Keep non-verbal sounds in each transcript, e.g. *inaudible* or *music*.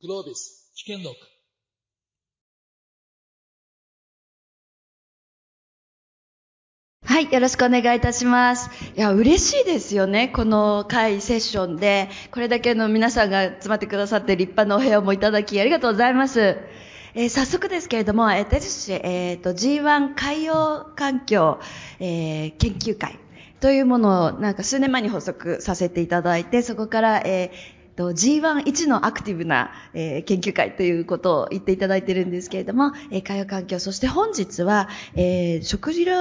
Globis 危険録はい、よろしくお願いいたします。いや、嬉しいですよね。この会セッションで、これだけの皆さんが集まってくださって立派なお部屋もいただき、ありがとうございます。えー早速ですけれども、えー私、えっ、と、G1 海洋環境、えー研究会というものを、なんか数年前に発足させていただいて、そこから、えーと G1 一のアクティブな、えー研究会ということを言っていただいてるんですけれども、えー海洋環境、そして本日は、えー食事量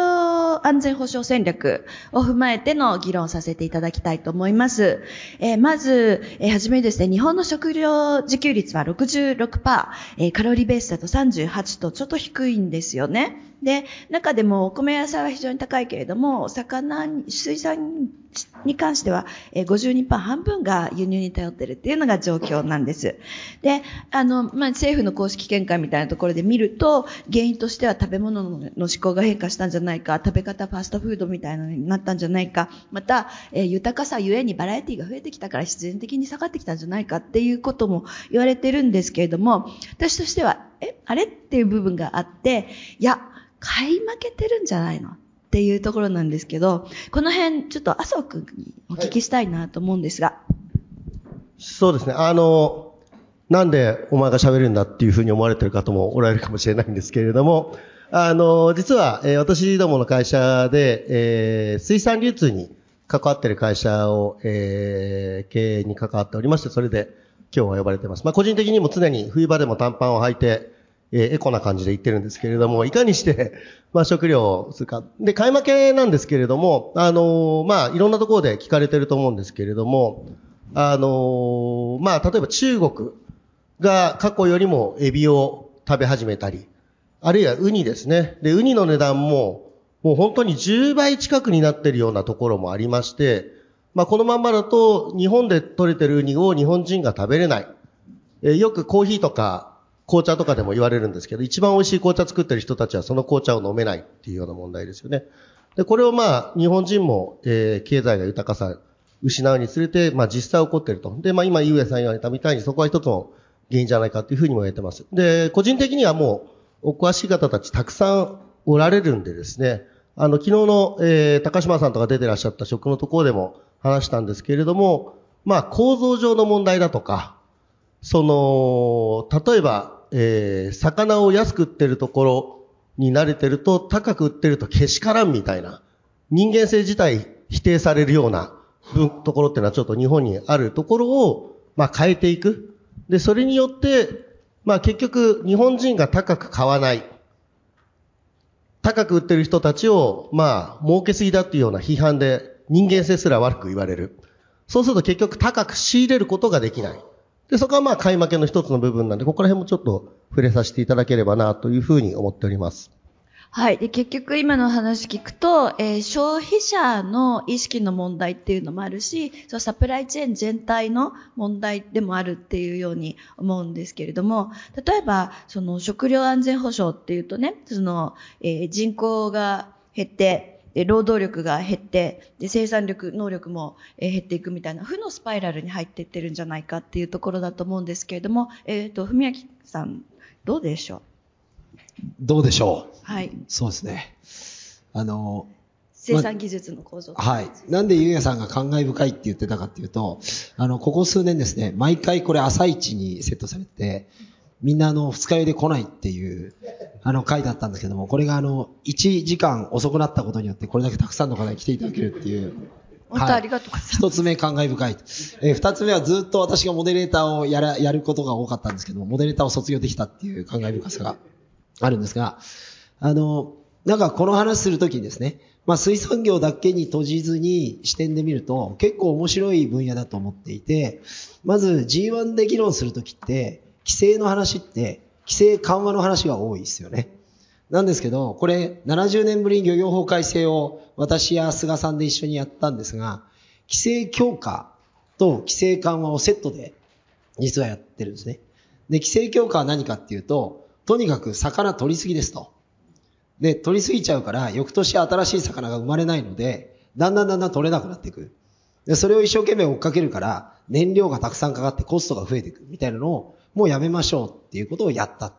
安全保障戦略を踏まえての議論をさせていただきたいと思います。えーまず、えーはじめにですね、日本の食料自給率は66%、えーカロリーベースだと38とちょっと低いんですよね。で、中でもお米野菜は非常に高いけれども、魚、水産に関しては、え52%半分が輸入に頼ってるっていうのが状況なんです。で、あの、まあ、政府の公式見解みたいなところで見ると、原因としては食べ物の思考が変化したんじゃないか、食べ方ファストフードみたいなのになったんじゃないか、また、えー豊かさゆえにバラエティが増えてきたから必然的に下がってきたんじゃないかっていうことも言われてるんですけれども、私としては、え、あれ？っていう部分があって、いや、買い負けてるんじゃないの？っていうところなんですけど、この辺ちょっと麻生くんにお聞きしたいなと思うんですが。そうですね。あの、なんでお前が喋るんだっていうふうに思われてる方もおられるかもしれないんですけれども、あの、実は、えー私どもの会社で、えー水産流通に関わってる会社を、えー経営に関わっておりまして、それで今日は呼ばれてます。まあ、個人的にも常に冬場でも短パンを履いて、えーエコな感じで言ってるんですけれども、いかにして、*laughs* まあ、食料をするか。で、買い負けなんですけれども、あのまあ、いろんなところで聞かれてると思うんですけれども、あのまあ、例えば中国が過去よりもエビを食べ始めたり、あるいはウニですね。で、ウニの値段も、もう本当に10倍近くになっているようなところもありまして、まあ、このまんまだと、日本で取れてるウニを日本人が食べれない。えよくコーヒーとか紅茶とかでも言われるんですけど、一番美味しい紅茶作ってる人たちはその紅茶を飲めないっていうような問題ですよね。で、これをまあ、日本人も、えー経済が豊かさ失うにつれて、まあ実際起こっていると。で、まあ今、ゆうえさん言われたみたいにそこは一つの原因じゃないかっていうふうにも言われてます。で、個人的にはもう、お詳しい方たちたくさんおられるんでですね、あの、昨日の、えー高島さんとか出てらっしゃった食のところでも話したんですけれども、まあ構造上の問題だとか、その、例えば、えー魚を安く売ってるところに慣れてると、高く売ってるとけしからんみたいな、人間性自体否定されるような分ところっていうのはちょっと日本にあるところを、まあ変えていく。で、それによって、まあ結局日本人が高く買わない。高く売ってる人たちを、まあ、儲けすぎだっていうような批判で人間性すら悪く言われる。そうすると結局高く仕入れることができない。で、そこはまあ買い負けの一つの部分なんで、ここら辺もちょっと触れさせていただければなというふうに思っております。はい。で、結局今の話聞くと、えー消費者の意識の問題っていうのもあるし、そのサプライチェーン全体の問題でもあるっていうように思うんですけれども、例えば、その食料安全保障っていうとね、その、えー人口が減って、で労働力が減って、で、生産力、能力もえ減っていくみたいな、負のスパイラルに入っていってるんじゃないかっていうところだと思うんですけれども、えっ、と、文明さん、どうでしょう？どうでしょう？うはい。そうですね。あの、生産技術の構造。はい。なんでゆうやさんが感慨深いって言ってたかっていうと、あの、ここ数年ですね、毎回これ朝一にセットされて、みんなあの、二日酔いで来ないっていう、あの、回だったんですけども、これがあの、1時間遅くなったことによって、これだけたくさんの方に来ていただけるっていう。本当ありがとうございます。一つ目感慨深い。えー二つ目はずっと私がモデレーターをやら、やることが多かったんですけども、モデレーターを卒業できたっていう感慨深さがあるんですが、あの、なんかこの話するときにですね、まあ水産業だけに閉じずに視点で見ると結構面白い分野だと思っていて、まず G1 で議論するときって、規制の話って、規制緩和の話が多いですよね。なんですけど、これ70年ぶりに漁業法改正を私や菅さんで一緒にやったんですが、規制強化と規制緩和をセットで実はやってるんですね。で、規制強化は何かっていうと、とにかく魚取りすぎですと。で、取りすぎちゃうから、翌年新しい魚が生まれないので、だんだんだんだん取れなくなっていく。で、それを一生懸命追っかけるから、燃料がたくさんかかってコストが増えていくみたいなのを、もうやめましょうっていうことをやった。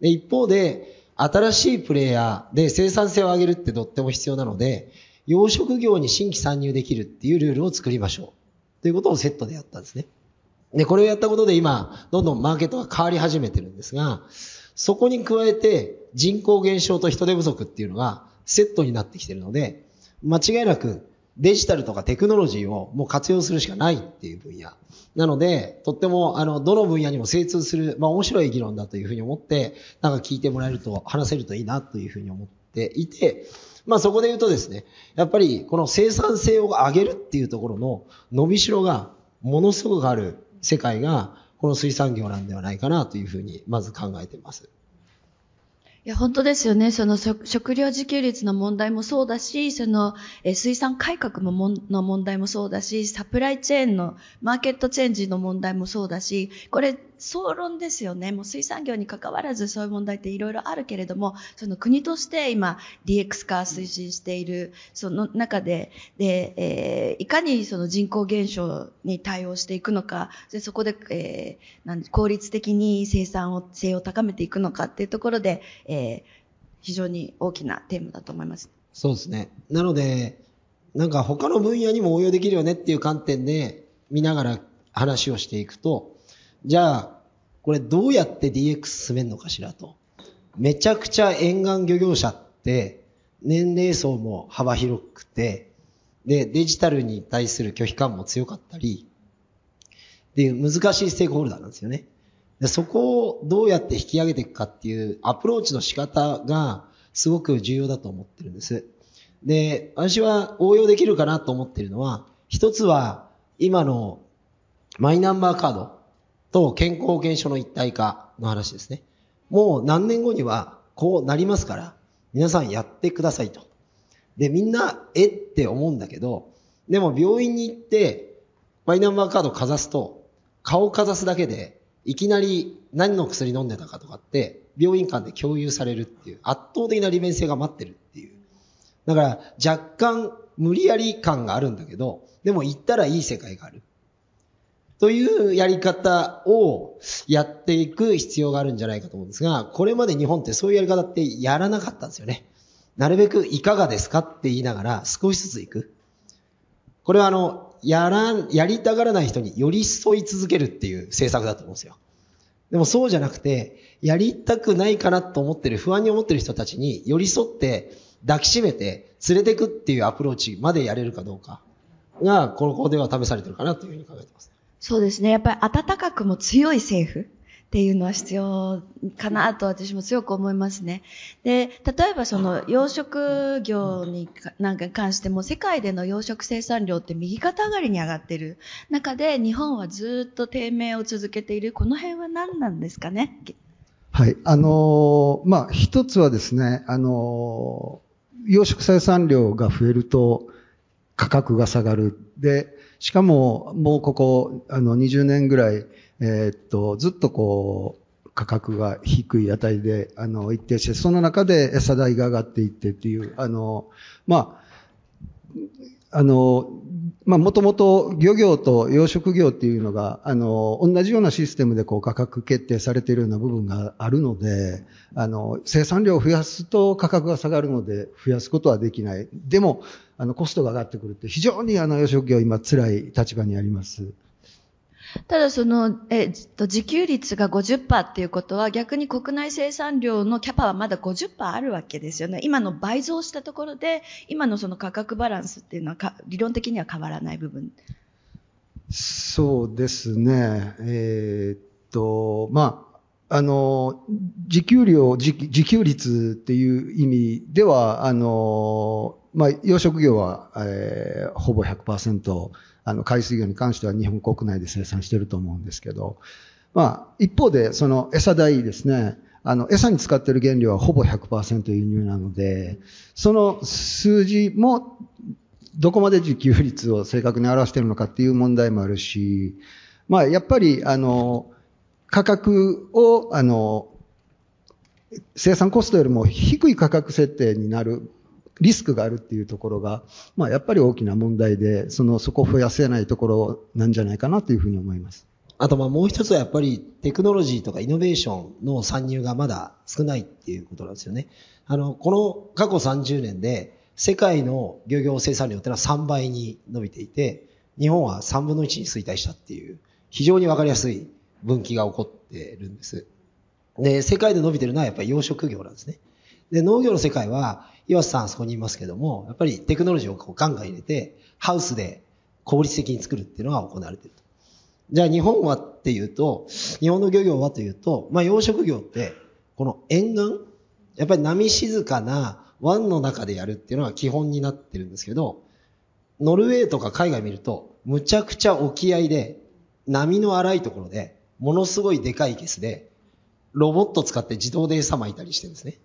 で一方で、新しいプレイヤーで生産性を上げるってとっても必要なので、養殖業に新規参入できるっていうルールを作りましょう。ということをセットでやったんですね。で、これをやったことで今、どんどんマーケットが変わり始めてるんですが、そこに加えて人口減少と人手不足っていうのがセットになってきてるので、間違いなくデジタルとかテクノロジーをもう活用するしかないっていう分野。なので、とっても、あの、どの分野にも精通する、まあ面白い議論だというふうに思って、なんか聞いてもらえると、話せるといいなというふうに思っていて、まあそこで言うとですね、やっぱりこの生産性を上げるっていうところの伸びしろがものすごくある世界が、この水産業なんではないかなというふうに、まず考えています。いや、本当ですよね。その食料自給率の問題もそうだし、その、え水産改革もの問題もそうだし、サプライチェーンのマーケットチェンジの問題もそうだし、これ、総論ですよね。もう水産業に関わらずそういう問題っていろいろあるけれども、その国として今 DX 化推進している、その中で、で、えー、いかにその人口減少に対応していくのか、でそこで、えー、なん効率的に生産を、性を高めていくのかっていうところで、えー、非常に大きなテーマだと思います。そうですね。なので、なんか他の分野にも応用できるよねっていう観点で見ながら話をしていくと、じゃあ、これどうやって DX 進めるのかしらと。めちゃくちゃ沿岸漁業者って年齢層も幅広くて、で、デジタルに対する拒否感も強かったり、っていう難しいステークホルダーなんですよね。でそこをどうやって引き上げていくかっていうアプローチの仕方がすごく重要だと思ってるんです。で、私は応用できるかなと思ってるのは、一つは今のマイナンバーカードと健康保険証の一体化の話ですね。もう何年後にはこうなりますから、皆さんやってくださいと。で、みんな、えって思うんだけど、でも病院に行って、マイナンバーカードかざすと、顔かざすだけで、いきなり何の薬飲んでたかとかって、病院間で共有されるっていう、圧倒的な利便性が待ってるっていう。だから、若干無理やり感があるんだけど、でも行ったらいい世界がある。というやり方をやっていく必要があるんじゃないかと思うんですが、これまで日本ってそういうやり方ってやらなかったんですよね。なるべくいかがですかって言いながら少しずつ行く。これはあの、やらん、やりたがらない人に寄り添い続けるっていう政策だと思うんですよ。でもそうじゃなくて、やりたくないかなと思ってる、不安に思ってる人たちに寄り添って抱きしめて連れてくっていうアプローチまでやれるかどうかが、この子では試されてるかなというふうに考えてます。そうですね。やっぱり暖かくも強い政府っていうのは必要かなと私も強く思いますね。で、例えばその養殖業になんか関しても世界での養殖生産量って右肩上がりに上がってる中で日本はずっと低迷を続けている。この辺は何なんですかね？はい。あのー、まあ、一つはですね、あのー、養殖生産量が増えると価格が下がる。で、しかも、もうここ、あの、20年ぐらい、えー、っと、ずっとこう、価格が低い値で、あの、一定して、その中で餌代が上がっていってっていう、あの、まあ、あの、まあ、もともと漁業と養殖業っていうのが、あの、同じようなシステムでこう価格決定されているような部分があるので、あの、生産量を増やすと価格が下がるので、増やすことはできない。でも、あの、コストが上がってくるって非常にあの、養殖業今辛い立場にあります。ただその、えっと、自給率が50%っていうことは逆に国内生産量のキャパはまだ50%あるわけですよね。今の倍増したところで、今のその価格バランスっていうのは理論的には変わらない部分。そうですね。えー、っと、まあ、あの、自給量自、自給率っていう意味では、あの、まあ、養殖業は、えー、ほぼ100%、あの、海水魚に関しては日本国内で生産してると思うんですけど、まあ、一方で、その餌代ですね、あの、餌に使ってる原料はほぼ100%輸入なので、その数字も、どこまで自給率を正確に表しているのかっていう問題もあるし、まあ、やっぱり、あの、価格を、あの、生産コストよりも低い価格設定になるリスクがあるっていうところが、まあ、やっぱり大きな問題で、その、そこを増やせないところなんじゃないかなというふうに思います。あとまあもう一つはやっぱりテクノロジーとかイノベーションの参入がまだ少ないっていうことなんですよね。あの、この過去30年で世界の漁業生産量ってのは3倍に伸びていて、日本は3分の1に衰退したっていう非常にわかりやすい分岐が起こってるんです。で、世界で伸びてるのはやっぱり養殖業なんですね。で、農業の世界は、岩瀬さんあそこにいますけども、やっぱりテクノロジーをこうガンガン入れて、ハウスで効率的に作るっていうのが行われてると。じゃあ日本はっていうと、日本の漁業はというと、まあ養殖業って、この沿岸、やっぱり波静かな湾の中でやるっていうのが基本になってるんですけど、ノルウェーとか海外見ると、むちゃくちゃ沖合で、波の荒いところで、ものすごいでかいケスで、ロボット使って自動で餌撒いたりしてるんですね。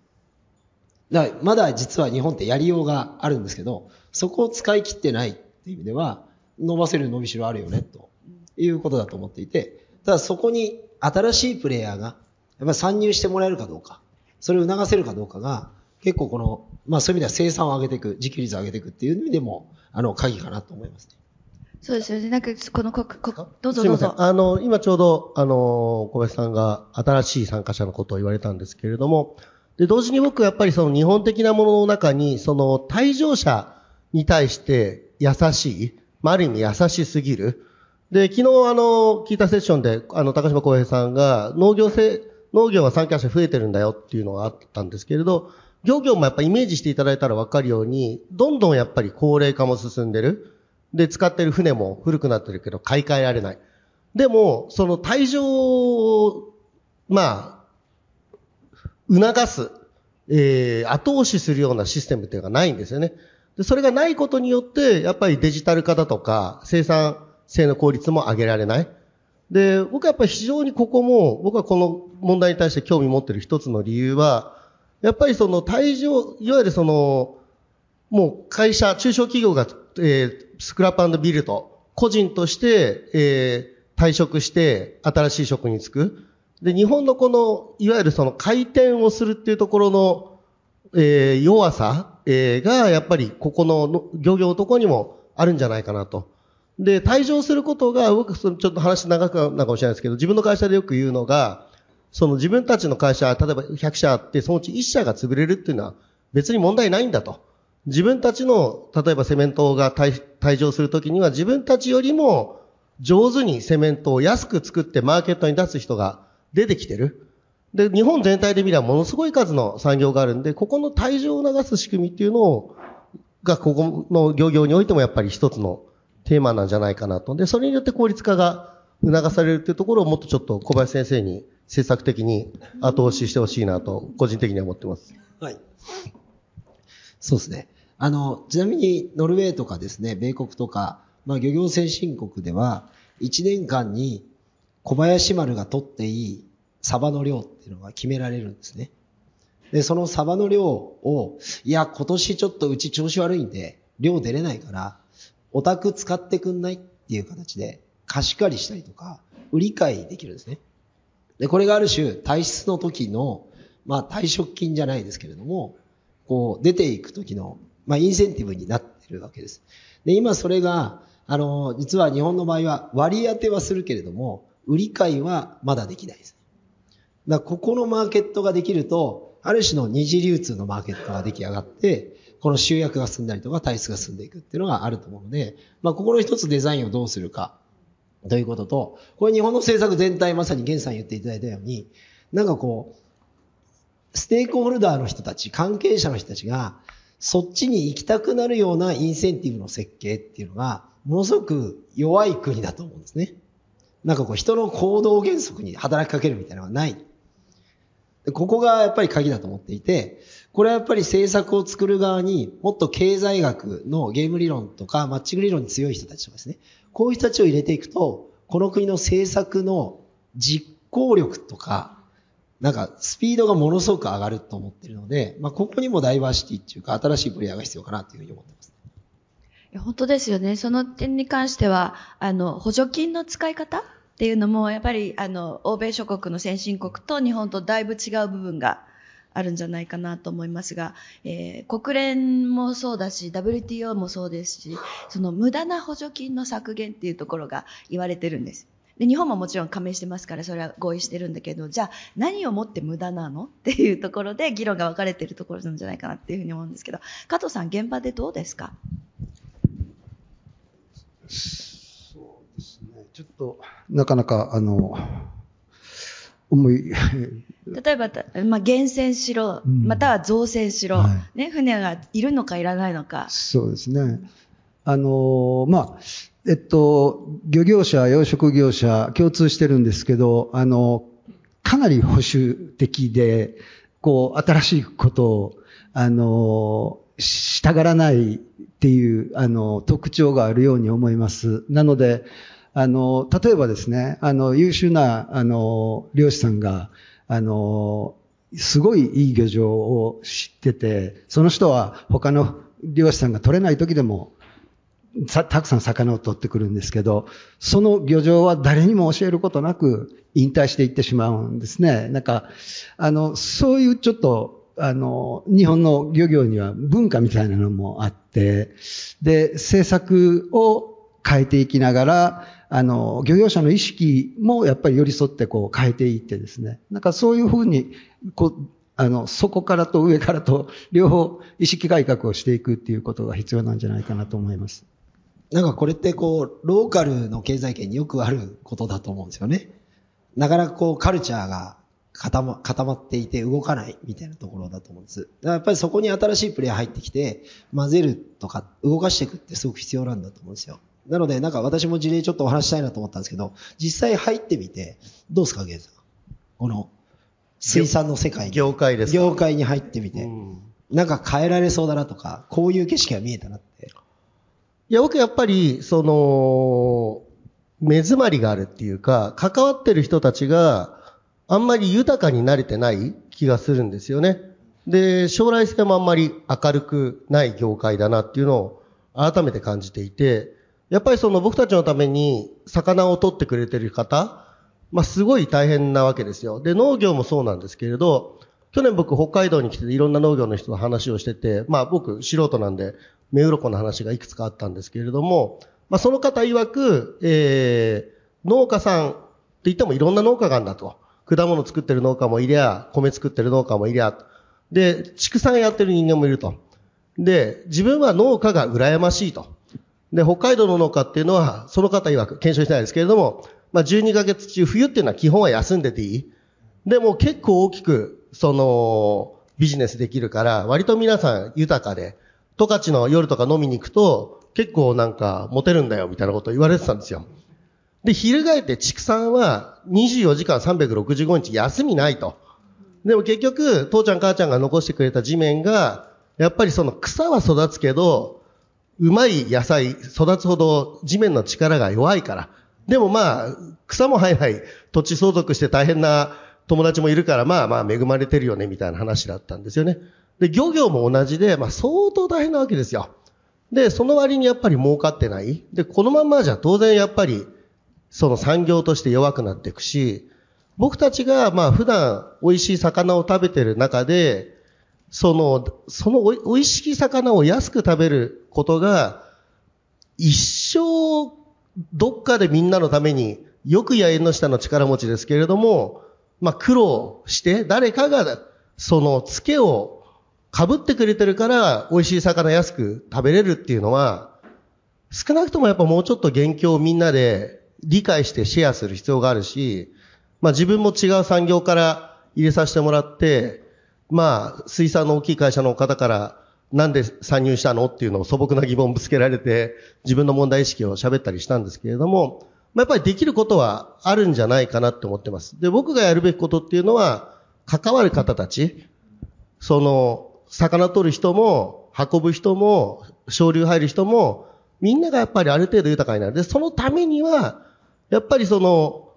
だまだ実は日本ってやりようがあるんですけど、そこを使い切ってないっていう意味では、伸ばせる伸びしろあるよね、ということだと思っていて、ただそこに新しいプレイヤーが、やっぱり参入してもらえるかどうか、それを促せるかどうかが、結構この、まあそういう意味では生産を上げていく、自給率を上げていくっていう意味でも、あの、鍵かなと思いますね。そうですよね。なんか、このこ、こ、どうぞどうぞ。あの、今ちょうど、あの、小林さんが新しい参加者のことを言われたんですけれども、で、同時に僕やっぱりその日本的なものの中に、その退場者に対して優しい、まあ、ある意味優しすぎる。で、昨日あの、聞いたセッションで、あの、高島浩平さんが、農業性、農業は参加者増えてるんだよっていうのがあったんですけれど、漁業もやっぱイメージしていただいたらわかるように、どんどんやっぱり高齢化も進んでる。で、使ってる船も古くなってるけど買い替えられない。でも、その退場を、まあ、促す、えー、後押しするようなシステムっていうのがないんですよね。で、それがないことによって、やっぱりデジタル化だとか、生産性の効率も上げられない。で、僕はやっぱり非常にここも、僕はこの問題に対して興味持ってる一つの理由は、やっぱりその退場、いわゆるその、もう会社、中小企業が、えー、スクラップビルド、個人として、えー、退職して新しい職に就く。で、日本のこの、いわゆるその回転をするっていうところの、えー、弱さ、えー、が、やっぱりここの漁業のとこにもあるんじゃないかなと。で、退場することが、僕、ちょっと話長くなるかもしれないですけど、自分の会社でよく言うのが、その自分たちの会社、例えば100社あって、そのうち1社が潰れるっていうのは別に問題ないんだと。自分たちの、例えばセメントが退場するときには自分たちよりも上手にセメントを安く作ってマーケットに出す人が出てきてる。で、日本全体で見ればものすごい数の産業があるんで、ここの退場を流す仕組みっていうのを、が、ここの漁業においてもやっぱり一つのテーマなんじゃないかなと。で、それによって効率化が促されるっていうところをもっとちょっと小林先生に政策的に後押ししてほしいなと、個人的には思ってます。はい。そうですね。あの、ちなみにノルウェーとかですね、米国とか、まあ漁業先進国では、1年間に小林丸が取っていいサバの量っていうのが決められるんですね。で、そのサバの量を、いや、今年ちょっとうち調子悪いんで、量出れないから、お宅使ってくんないっていう形で、貸し借りしたりとか、売り買いできるんですね。で、これがある種、退出の時の、まあ退職金じゃないですけれども、こう、出ていく時の、まあインセンティブになってるわけです。で、今それが、あの、実は日本の場合は割り当てはするけれども、売り買いはまだできないです。だここのマーケットができると、ある種の二次流通のマーケットが出来上がって、この集約が進んだりとか体質が進んでいくっていうのがあると思うので、まあ、ここの一つデザインをどうするか、ということと、これ日本の政策全体、まさに源さん言っていただいたように、なんかこう、ステークホルダーの人たち、関係者の人たちが、そっちに行きたくなるようなインセンティブの設計っていうのが、ものすごく弱い国だと思うんですね。なんかこう人の行動原則に働きかけるみたいなのがない。ここがやっぱり鍵だと思っていて、これはやっぱり政策を作る側にもっと経済学のゲーム理論とかマッチング理論に強い人たちとかですね、こういう人たちを入れていくと、この国の政策の実行力とか、なんかスピードがものすごく上がると思ってるので、まあここにもダイバーシティっていうか新しいプレイヤーが必要かなというふうに思ってます。本当ですよね。その点に関しては、あの、補助金の使い方っていうのも、やっぱり、あの、欧米諸国の先進国と日本とだいぶ違う部分があるんじゃないかなと思いますが、えー、国連もそうだし、WTO もそうですし、その無駄な補助金の削減っていうところが言われてるんです。で日本ももちろん加盟してますからそれは合意してるんだけどじゃあ何をもって無駄なのっていうところで議論が分かれているところなんじゃないかなっていうふうに思うんですけど加藤さん現場でどうですか？そうですね。ちょっと、なかなか、あの、思い、*laughs* 例えば、たまあ、厳選しろ、うんまたは造船しろ、はね、船がいるのかいらないのか。そうですね。あの、まあ、えっと、漁業者、養殖業者、共通してるんですけど、あの、かなり保守的で、こう、新しいことを、あの、したがらないっていう、あの、特徴があるように思います。なので、あの、例えばですね、あの、優秀な、あの、漁師さんが、あの、すごいいい漁場を知ってて、その人は他の漁師さんが取れない時でも、たくさん魚を取ってくるんですけど、その漁場は誰にも教えることなく引退していってしまうんですね。なんか、あの、そういうちょっと、あの、日本の漁業には文化みたいなのもあって、で、政策を変えていきながら、あの、漁業者の意識もやっぱり寄り添ってこう変えていってですね。なんかそういうふうに、こう、あの、底からと上からと両方意識改革をしていくっていうことが必要なんじゃないかなと思います。なんかこれってこう、ローカルの経済圏によくあることだと思うんですよね。なかなかこう、カルチャーが固ま固まっていて動かないみたいなところだと思うんです。だからやっぱりそこに新しいプレイヤー入ってきて、混ぜるとか動かしていくってすごく必要なんだと思うんですよ。なので、なんか私も事例ちょっとお話ししたいなと思ったんですけど、実際入ってみて、どうですか、ゲイさん？この、水産の世界に。業界ですか？業界に入ってみて、うんなんか変えられそうだなとか、こういう景色が見えたなって。いや、僕やっぱり、その、目詰まりがあるっていうか、関わってる人たちがあんまり豊かになれてない気がするんですよね。で、将来性もあんまり明るくない業界だなっていうのを改めて感じていて、やっぱりその僕たちのために魚を取ってくれてる方、まあすごい大変なわけですよ。で、農業もそうなんですけれど、去年僕北海道に来ていろんな農業の人と話をしてて、まあ僕素人なんで、目鱗の話がいくつかあったんですけれども、まあその方曰く、えー、農家さんって言ってもいろんな農家があるんだと。果物作ってる農家もいりゃ、米作ってる農家もいりゃ、で、畜産やってる人間もいると。で、自分は農家が羨ましいと。で、北海道の農家っていうのは、その方曰く、検証してないですけれども、まあ12ヶ月中、冬っていうのは基本は休んでていい。でも結構大きく、その、ビジネスできるから、割と皆さん豊かで、十勝の夜とか飲みに行くと、結構なんか、モテるんだよ、みたいなこと言われてたんですよ。で、翻って畜産は24時間365日休みないと。でも結局、父ちゃん母ちゃんが残してくれた地面が、やっぱりその草は育つけど、うまい野菜育つほど地面の力が弱いから。でもまあ、草も生えない土地相続して大変な友達もいるから、まあまあ恵まれてるよね、みたいな話だったんですよね。で、漁業も同じで、まあ相当大変なわけですよ。で、その割にやっぱり儲かってない。で、このまんまじゃ当然やっぱり、その産業として弱くなっていくし、僕たちがまあ普段美味しい魚を食べてる中で、その、その美味しい魚を安く食べることが、一生どっかでみんなのために、よくや縁の下の力持ちですけれども、まあ苦労して、誰かがそのツケを被ってくれてるから、美味しい魚安く食べれるっていうのは、少なくともやっぱもうちょっと元凶をみんなで理解してシェアする必要があるし、まあ自分も違う産業から入れさせてもらって、まあ水産の大きい会社の方からなんで参入したのっていうのを素朴な疑問ぶつけられて、自分の問題意識を喋ったりしたんですけれども、まあやっぱりできることはあるんじゃないかなって思ってます。で、僕がやるべきことっていうのは、関わる方たち、その、魚取る人も、運ぶ人も、昇流入る人も、みんながやっぱりある程度豊かになる。で、そのためには、やっぱりその、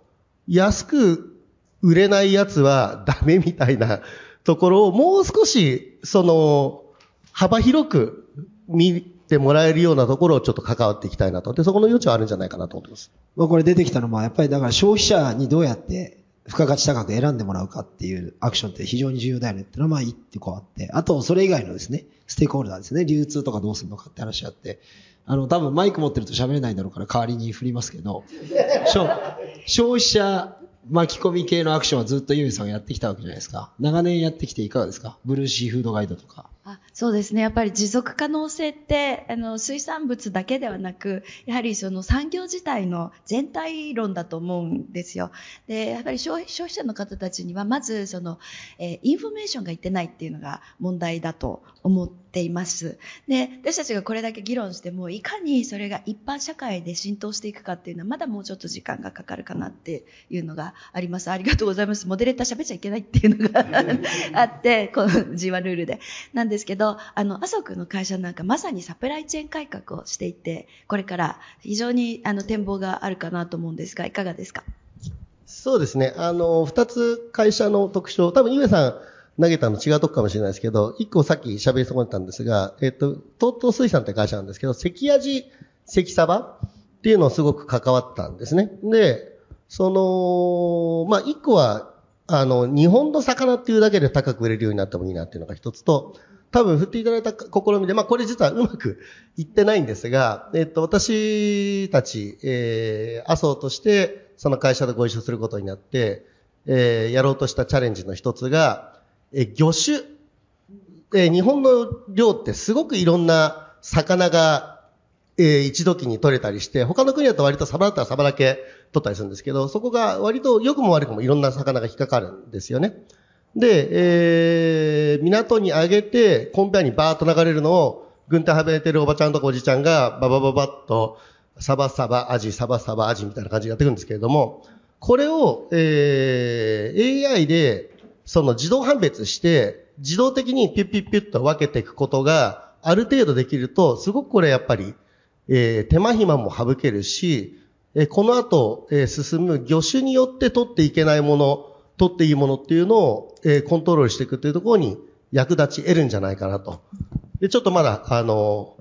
安く売れないやつは *laughs* ダメみたいなところをもう少し、その、幅広く見てもらえるようなところをちょっと関わっていきたいなと。で、そこの余地はあるんじゃないかなと思ってます。まこれ出てきたのは、やっぱりだから消費者にどうやって *laughs* 付加価値高く選んでもらうかっていうアクションって非常に重要だよねってのはまあ一個あって、あとそれ以外のですね、ステークホルダーですね、流通とかどうするのかって話あって、あの、多分マイク持ってると喋れないだろうから代わりに振りますけど、消費者巻き込み系のアクションはずっとユーさんがやってきたわけじゃないですか。長年やってきていかがですか？ブルーシーフードガイドとか。あそうですね。やっぱり持続可能性って、あの、水産物だけではなく、やはりその産業自体の全体論だと思うんですよ。で、やっぱり消費者の方たちには、まずその、えー、インフォメーションがいってないっていうのが問題だと思っています。で、私たちがこれだけ議論しても、いかにそれが一般社会で浸透していくかっていうのは、まだもうちょっと時間がかかるかなっていうのがあります。ありがとうございます。モデレーター喋っちゃいけないっていうのが *laughs* あって、この G1 ルールで。なんでですけど、あの、麻生君の会社なんかまさにサプライチェーン改革をしていて、これから非常にあの展望があるかなと思うんですが、いかがですか？そうですね。あの、二つ会社の特徴、多分、ゆめさん、投げたの違うとこかもしれないですけど、一個さっき喋り損ねたんですが、えっと、東東水産って会社なんですけど、関味、関サバっていうのをすごく関わったんですね。で、その、まあ、一個は、あの、日本の魚っていうだけで高く売れるようになってもいいなっていうのが一つと、多分振っていただいた試みで、まあこれ実はうまくいってないんですが、えっと、私たち、えー、麻生としてその会社でご一緒することになって、えー、やろうとしたチャレンジの一つが、えー、魚種、えー、日本の漁ってすごくいろんな魚が、えー、一時に取れたりして、他の国だと割とサバだったらサバだけ取ったりするんですけど、そこが割と良くも悪くもいろんな魚が引っかかるんですよね。で、えー、港に上げて、コンペアにバーッと流れるのを、軍隊はめてるおばちゃんとかおじちゃんが、ババババッと、サバサバアジ、サバサバアジみたいな感じでやっていくんですけれども、これを、えー、AI で、その自動判別して、自動的にピュッピュッピュッと分けていくことが、ある程度できると、すごくこれやっぱり、えー、手間暇も省けるし、えー、この後、えー、進む魚種によって取っていけないもの、取っていいものっていうのを、えー、コントロールしていくっていうところに役立ち得るんじゃないかなと。で、ちょっとまだ、あの、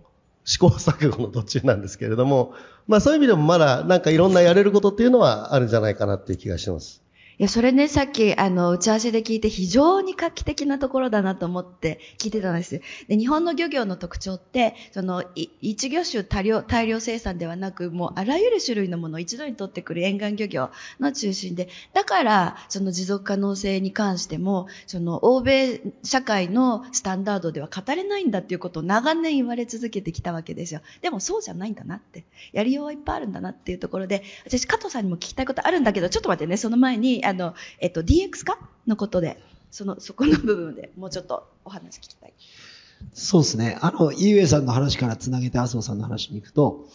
試行錯誤の途中なんですけれども、まあそういう意味でもまだなんかいろんなやれることっていうのはあるんじゃないかなっていう気がします。いや、それね、さっき、あの、打ち合わせで聞いて非常に画期的なところだなと思って聞いてたんです。で、日本の漁業の特徴って、その、一魚種大量、大量生産ではなく、もうあらゆる種類のものを一度に取ってくる沿岸漁業の中心で、だから、その持続可能性に関しても、その、欧米社会のスタンダードでは語れないんだっていうことを長年言われ続けてきたわけですよ。でもそうじゃないんだなって。やりようはいっぱいあるんだなっていうところで、私、加藤さんにも聞きたいことあるんだけど、ちょっと待ってね、その前に、あの、えっと、DX 化のことで、その、そこの部分でもうちょっとお話聞きたい。そうですね。あの、イーウェイさんの話からつなげて麻生さんの話に行くと、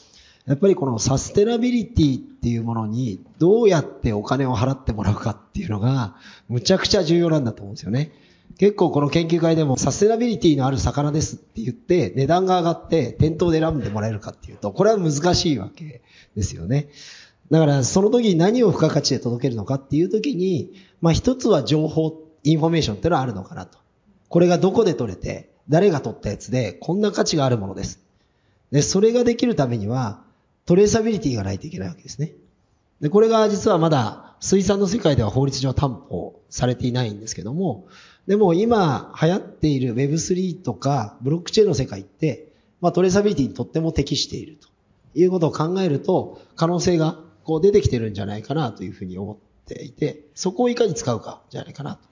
やっぱりこのサステナビリティっていうものにどうやってお金を払ってもらうかっていうのがむちゃくちゃ重要なんだと思うんですよね。結構この研究会でもサステナビリティのある魚ですって言って値段が上がって店頭で選んでもらえるかっていうと、これは難しいわけですよね。だからその時に何を付加価値で届けるのかっていう時に、まあ一つは情報、インフォメーションっていうのはあるのかなと。これがどこで取れて、誰が取ったやつで、こんな価値があるものです。で、それができるためには、トレーサビリティがないといけないわけですね。で、これが実はまだ水産の世界では法律上担保されていないんですけども、でも今流行っている Web3 とかブロックチェーンの世界って、まあトレーサビリティにとっても適しているということを考えると、可能性がこう出てきてるんじゃないかなというふうに思っていて、そこをいかに使うかじゃないかなと。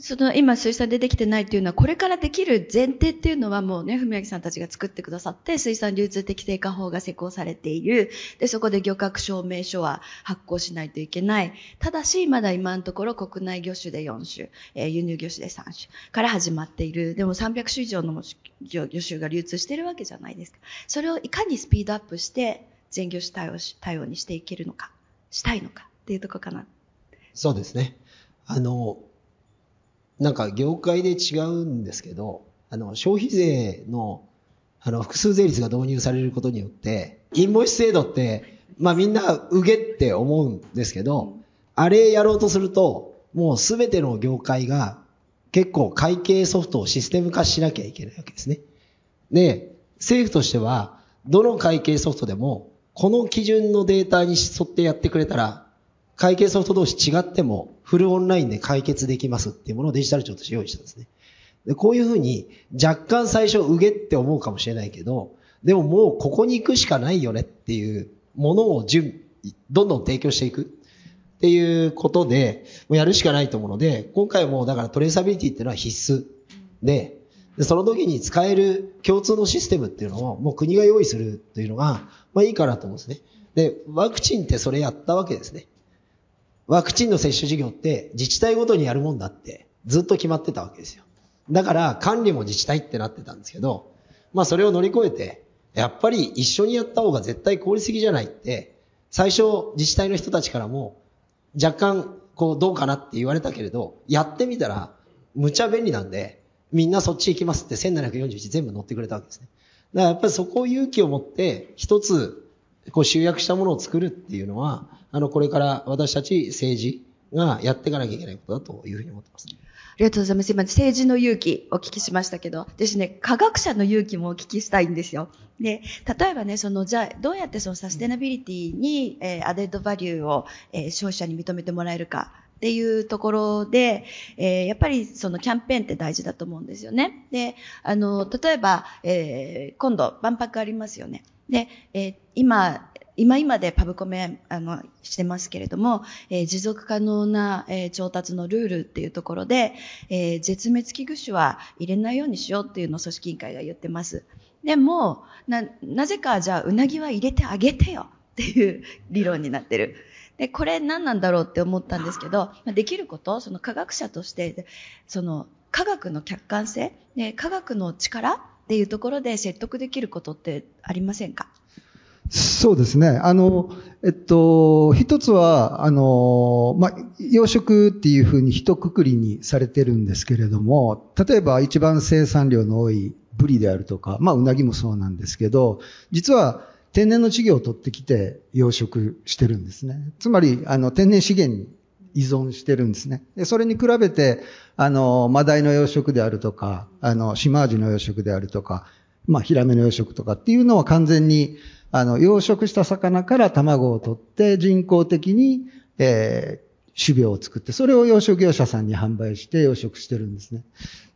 その今水産出てきてないっていうのは、これからできる前提っていうのはもうね、文明さんたちが作ってくださって、水産流通適正化法が施行されている。で、そこで漁獲証明書は発行しないといけない。ただし、まだ今のところ国内魚種で4種、えー、輸入魚種で3種から始まっている。でも300種以上の魚種が流通してるわけじゃないですか。それをいかにスピードアップして、全業種対応し、対応にしていけるのか、したいのかっていうとこかな。そうですね。あの、なんか業界で違うんですけど、あの、消費税の、あの、複数税率が導入されることによって、インボイス制度って、まあみんな、うげって思うんですけど、あれやろうとすると、もうすべての業界が結構会計ソフトをシステム化しなきゃいけないわけですね。で、政府としては、どの会計ソフトでもこの基準のデータに沿ってやってくれたら、会計ソフト同士違ってもフルオンラインで解決できますっていうものをデジタル庁として用意したんですね。でこういうふうに若干最初うげって思うかもしれないけど、でももうここに行くしかないよねっていうものを順、どんどん提供していくっていうことで、もうやるしかないと思うので、今回もだからトレーサビリティっていうのは必須で、でその時に使える共通のシステムっていうのをもう国が用意するっていうのが、まあいいかなと思うんですね。で、ワクチンってそれやったわけですね。ワクチンの接種事業って自治体ごとにやるもんだってずっと決まってたわけですよ。だから管理も自治体ってなってたんですけど、まあそれを乗り越えて、やっぱり一緒にやった方が絶対効率的じゃないって、最初自治体の人たちからも若干こうどうかなって言われたけれど、やってみたら無茶便利なんで、みんなそっち行きますって1741全部乗ってくれたわけですね。だからやっぱりそこを勇気を持って一つこう集約したものを作るっていうのは、あのこれから私たち政治がやっていかなきゃいけないことだというふうに思ってます。ありがとうございます。今、政治の勇気お聞きしましたけど、私ね、科学者の勇気もお聞きしたいんですよ。で、例えばね、その、じゃあ、どうやってそのサステナビリティに、えー、アデッドバリューを、えー、消費者に認めてもらえるかっていうところで、えー、やっぱりそのキャンペーンって大事だと思うんですよね。で、あの、例えば、えー、今度万博ありますよね。で、えー、今、今今でパブコメあのしてますけれども、えー、持続可能な、えー、調達のルールっていうところで、えー、絶滅危惧種は入れないようにしようっていうのを組織委員会が言ってます。でも、な、なぜかじゃあうなぎは入れてあげてよっていう理論になってる。で、これ何なんだろうって思ったんですけど、できること、その科学者として、その科学の客観性、で科学の力っていうところで説得できることってありませんか？そうですね。あの、えっと、一つは、あの、まあ、養殖っていうふうに一括りにされてるんですけれども、例えば一番生産量の多いブリであるとか、まあ、うなぎもそうなんですけど、実は天然の稚魚を取ってきて養殖してるんですね。つまり、あの、天然資源に依存してるんですね。で、それに比べて、あの、マダイの養殖であるとか、あの、シマアジの養殖であるとか、まあ、ヒラメの養殖とかっていうのは完全に、あの、養殖した魚から卵を取って人工的に、えー、種苗を作って、それを養殖業者さんに販売して養殖してるんですね。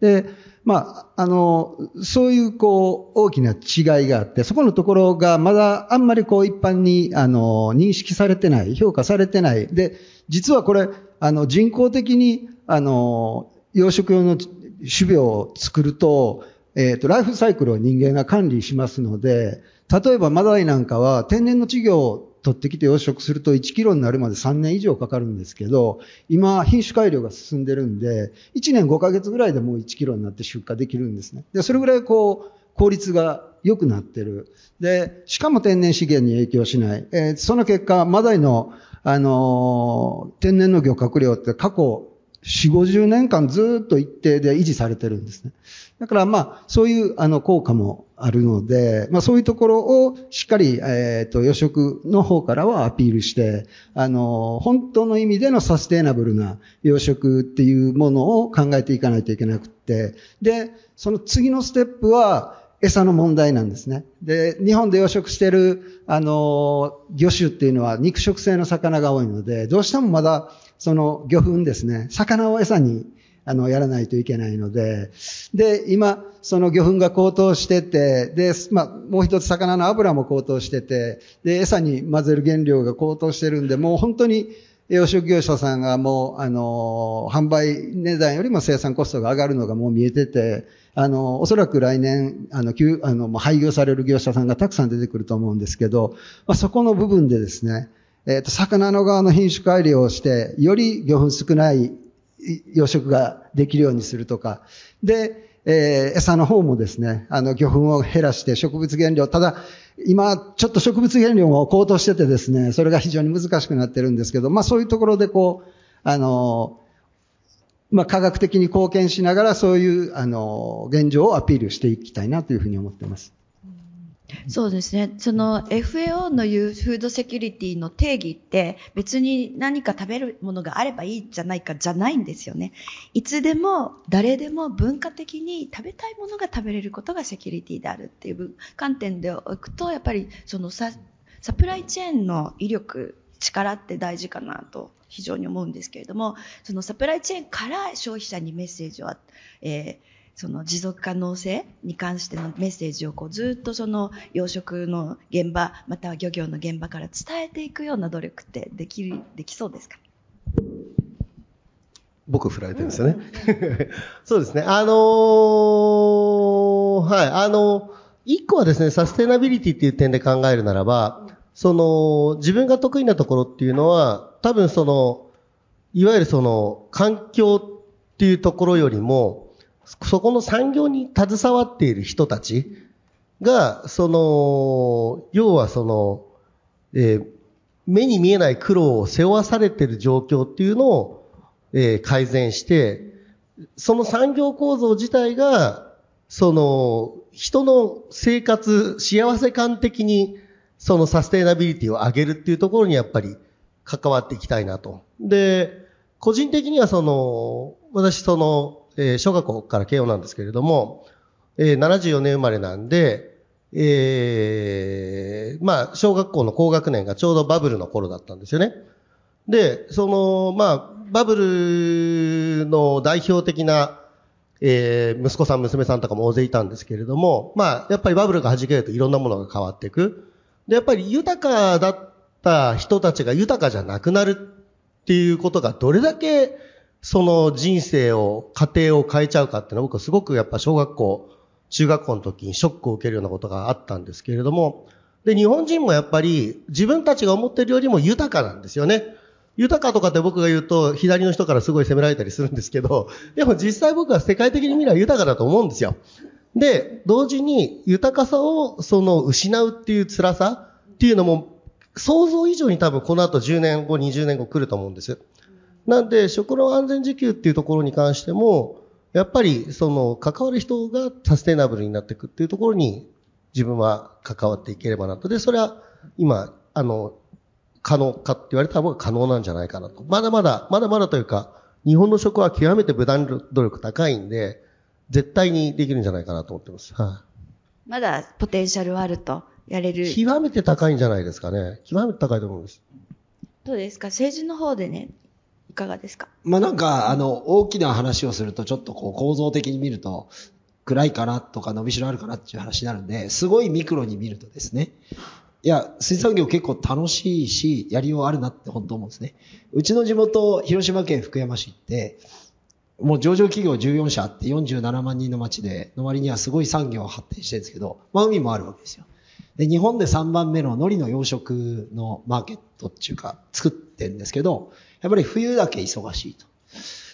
で、まあ、あの、そういう、こう、大きな違いがあって、そこのところがまだあんまりこう一般に、あの、認識されてない、評価されてない。で、実はこれ、あの、人工的に、あの、養殖用の種苗を作ると、えっ、ー、と、ライフサイクルを人間が管理しますので、例えばマダイなんかは天然の稚魚を取ってきて養殖すると1キロになるまで3年以上かかるんですけど、今品種改良が進んでるんで、1年5ヶ月ぐらいでもう1キロになって出荷できるんですね。で、それぐらいこう、効率が良くなってる。で、しかも天然資源に影響しない。えー、その結果、マダイの、あのー、天然の漁獲量って過去4、50年間ずっと一定で維持されてるんですね。だからまあ、そういうあの効果もあるので、まあそういうところをしっかり、えっ、ー、と、予食の方からはアピールして、あの、本当の意味でのサステイナブルな養殖っていうものを考えていかないといけなくて、で、その次のステップは、餌の問題なんですね。で、日本で養殖してる、あの、魚種っていうのは肉食性の魚が多いので、どうしてもまだ、その魚粉ですね、魚を餌にあの、やらないといけないので、で、今、その魚粉が高騰してて、で、まあ、もう一つ魚の油も高騰してて、で、餌に混ぜる原料が高騰してるんで、もう本当に、養殖業者さんがもう、あの、販売値段よりも生産コストが上がるのがもう見えてて、あの、おそらく来年、あの、旧、あの、廃業される業者さんがたくさん出てくると思うんですけど、まあ、そこの部分でですね、えっ、ー、と、魚の側の品種改良をして、より魚粉少ない養殖ができるようにするとか、で、えー、餌の方もですね、あの、魚粉を減らして植物原料、ただ、今、ちょっと植物原料も高騰しててですね、それが非常に難しくなってるんですけど、まあそういうところでこう、あの、まあ科学的に貢献しながらそういう、あの、現状をアピールしていきたいなというふうに思っています。そうですね。その FAO の言うフードセキュリティの定義って別に何か食べるものがあればいいじゃないかじゃないんですよね。いつでも誰でも文化的に食べたいものが食べれることがセキュリティであるっていう観点で置くとやっぱりそのササプライチェーンの威力力って大事かなと非常に思うんですけれどもそのサプライチェーンから消費者にメッセージを、えーその持続可能性に関してのメッセージをこうずっとその養殖の現場、または漁業の現場から伝えていくような努力ってできる、できそうですか？僕振られてるんですよね。*laughs* そうですね。あのーはい、あの一個はですね、サステナビリティっていう点で考えるならば、その、自分が得意なところっていうのは、多分その、いわゆるその、環境っていうところよりも、そこの産業に携わっている人たちが、その、要はその、えー、目に見えない苦労を背負わされている状況っていうのを、えー、改善して、その産業構造自体が、その、人の生活、幸せ感的に、そのサステイナビリティを上げるっていうところにやっぱり関わっていきたいなと。で、個人的にはその、私その、えー、小学校から慶応なんですけれども、えー、74年生まれなんで、えー、まあ、小学校の高学年がちょうどバブルの頃だったんですよね。で、その、まあ、バブルの代表的な、えー、息子さん、娘さんとかも大勢いたんですけれども、まあ、やっぱりバブルが弾けるといろんなものが変わっていく。で、やっぱり豊かだった人たちが豊かじゃなくなるっていうことがどれだけその人生を、家庭を変えちゃうかっていうのは僕はすごくやっぱ小学校、中学校の時にショックを受けるようなことがあったんですけれども、で、日本人もやっぱり自分たちが思ってるよりも豊かなんですよね。豊かとかって僕が言うと、左の人からすごい責められたりするんですけど、でも実際僕は世界的に見れば豊かだと思うんですよ。で、同時に豊かさをその失うっていう辛さっていうのも想像以上に多分この後10年後、20年後来ると思うんです。なんで、食料安全自給っていうところに関しても、やっぱり、その、関わる人がサステナブルになっていくっていうところに、自分は関わっていければなと。で、それは、今、あの、可能かって言われたら僕は可能なんじゃないかなと。まだまだ、まだまだというか、日本の食は極めて無断努力高いんで、絶対にできるんじゃないかなと思ってます。はい、まだポテンシャルはあると、やれる。極めて高いんじゃないですかね。極めて高いと思うんです。どうですか？政治の方でね、かがですか？まあなんか、あの、大きな話をすると、ちょっとこう構造的に見ると、暗いかなとか伸びしろあるかなっていう話になるんで、すごいミクロに見るとですね、いや、水産業結構楽しいし、やりようあるなって本当思うんですね。うちの地元、広島県福山市って、もう上場企業14社あって47万人の町で、の割にはすごい産業発展してるんですけど、まあ海もあるわけですよ。で、日本で3番目の海苔の養殖のマーケットっていうか、作ってるんですけど、やっぱり冬だけ忙しいと。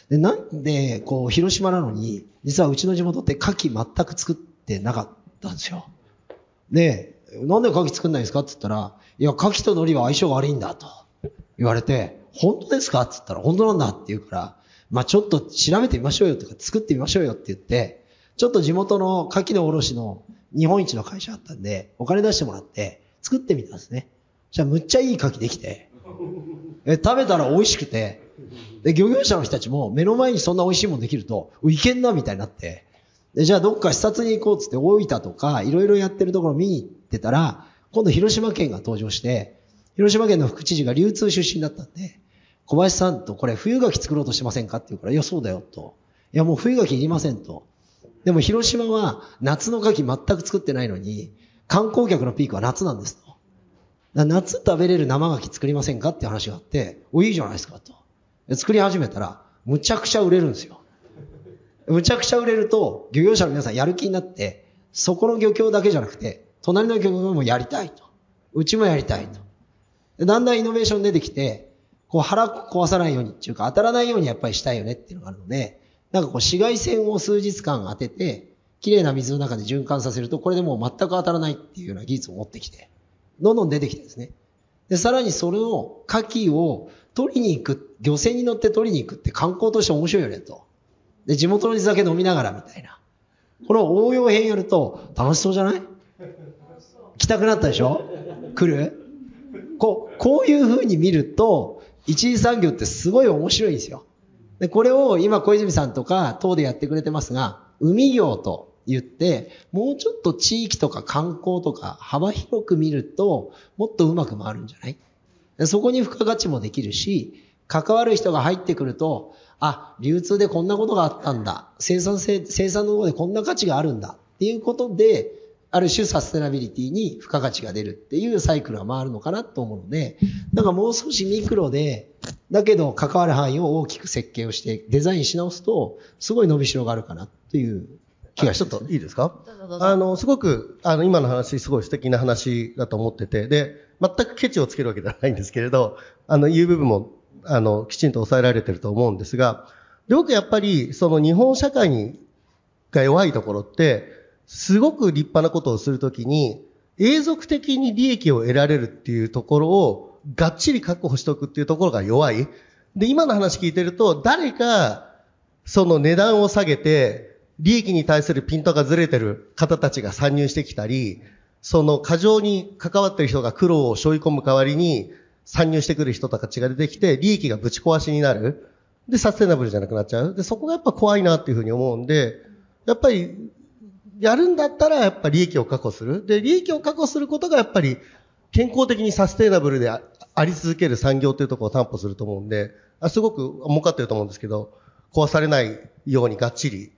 で、なんで、こう、広島なのに、実はうちの地元って牡蠣全く作ってなかったんですよ。で、なんで牡蠣作んないんですかって言ったら、いや、牡蠣と海苔は相性悪いんだと言われて、本当ですかって言ったら、本当なんだって言うから、まあちょっと調べてみましょうよとか作ってみましょうよって言って、ちょっと地元の牡蠣の卸の日本一の会社あったんで、お金出してもらって作ってみたんですね。じゃあむっちゃいい牡蠣できて、え、食べたら美味しくて、で、漁業者の人たちも目の前にそんな美味しいもんできると、いけんなみたいになって、で、じゃあどっか視察に行こうっつって大分とかいろいろやってるところ見に行ってたら、今度広島県が登場して、広島県の副知事が流通出身だったんで、小林さんとこれ冬柿作ろうとしてませんかって言うから、いや、そうだよと。いや、もう冬柿いりませんと。でも広島は夏の牡蠣全く作ってないのに、観光客のピークは夏なんですと。夏食べれる生牡蠣作りませんかって話があって、お、いいじゃないですかと。作り始めたら、むちゃくちゃ売れるんですよ。むちゃくちゃ売れると、漁業者の皆さんやる気になって、そこの漁協だけじゃなくて、隣の漁協もやりたいと。うちもやりたいと。だんだんイノベーション出てきて、こう腹壊さないようにっていうか当たらないようにやっぱりしたいよねっていうのがあるので、なんかこう紫外線を数日間当てて、綺麗な水の中で循環させると、これでもう全く当たらないっていうような技術を持ってきて、どんどん出てきてですね。で、さらにそれを、牡蠣を取りに行く、漁船に乗って取りに行くって観光として面白いよねと。で、地元の水酒飲みながらみたいな。この応用編やると楽しそうじゃない？来たくなったでしょ？来る？こう、こういう風に見ると、一次産業ってすごい面白いんですよ。で、これを今小泉さんとか党でやってくれてますが、海業と言って、もうちょっと地域とか観光とか幅広く見ると、もっとうまく回るんじゃない？そこに付加価値もできるし、関わる人が入ってくると、あ、流通でこんなことがあったんだ。生産性、生産のところでこんな価値があるんだ。っていうことで、ある種サステナビリティに付加価値が出るっていうサイクルが回るのかなと思うので、なんかもう少しミクロで、だけど関わる範囲を大きく設計をしてデザインし直すと、すごい伸びしろがあるかなという気がしちょっといいですか？あの、すごく、あの、今の話、すごい素敵な話だと思ってて、で、全くケチをつけるわけではないんですけれど、あの、言う部分も、あの、きちんと抑えられてると思うんですが、で僕やっぱり、その日本社会に、が弱いところって、すごく立派なことをするときに、永続的に利益を得られるっていうところを、がっちり確保しておくっていうところが弱い。で、今の話聞いてると、誰か、その値段を下げて、利益に対するピントがずれてる方たちが参入してきたり、その過剰に関わってる人が苦労を背負い込む代わりに参入してくる人たちが出てきて、利益がぶち壊しになる。で、サステナブルじゃなくなっちゃう。で、そこがやっぱ怖いなっていうふうに思うんで、やっぱり、やるんだったらやっぱ利益を確保する。で、利益を確保することがやっぱり健康的にサステナブルであり続ける産業っていうところを担保すると思うんで、あすごく儲かってると思うんですけど、壊されないようにがっちり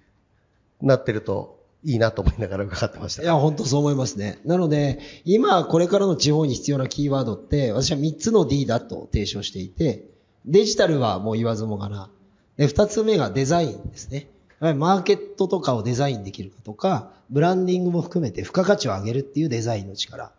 なってるといいなと思いながら伺ってました。いや、本当そう思いますね。なので、今、これからの地方に必要なキーワードって、私は3つの D だと提唱していて、デジタルはもう言わずもがな。で、2つ目がデザインですね。マーケットとかをデザインできるかとか、ブランディングも含めて付加価値を上げるっていうデザインの力。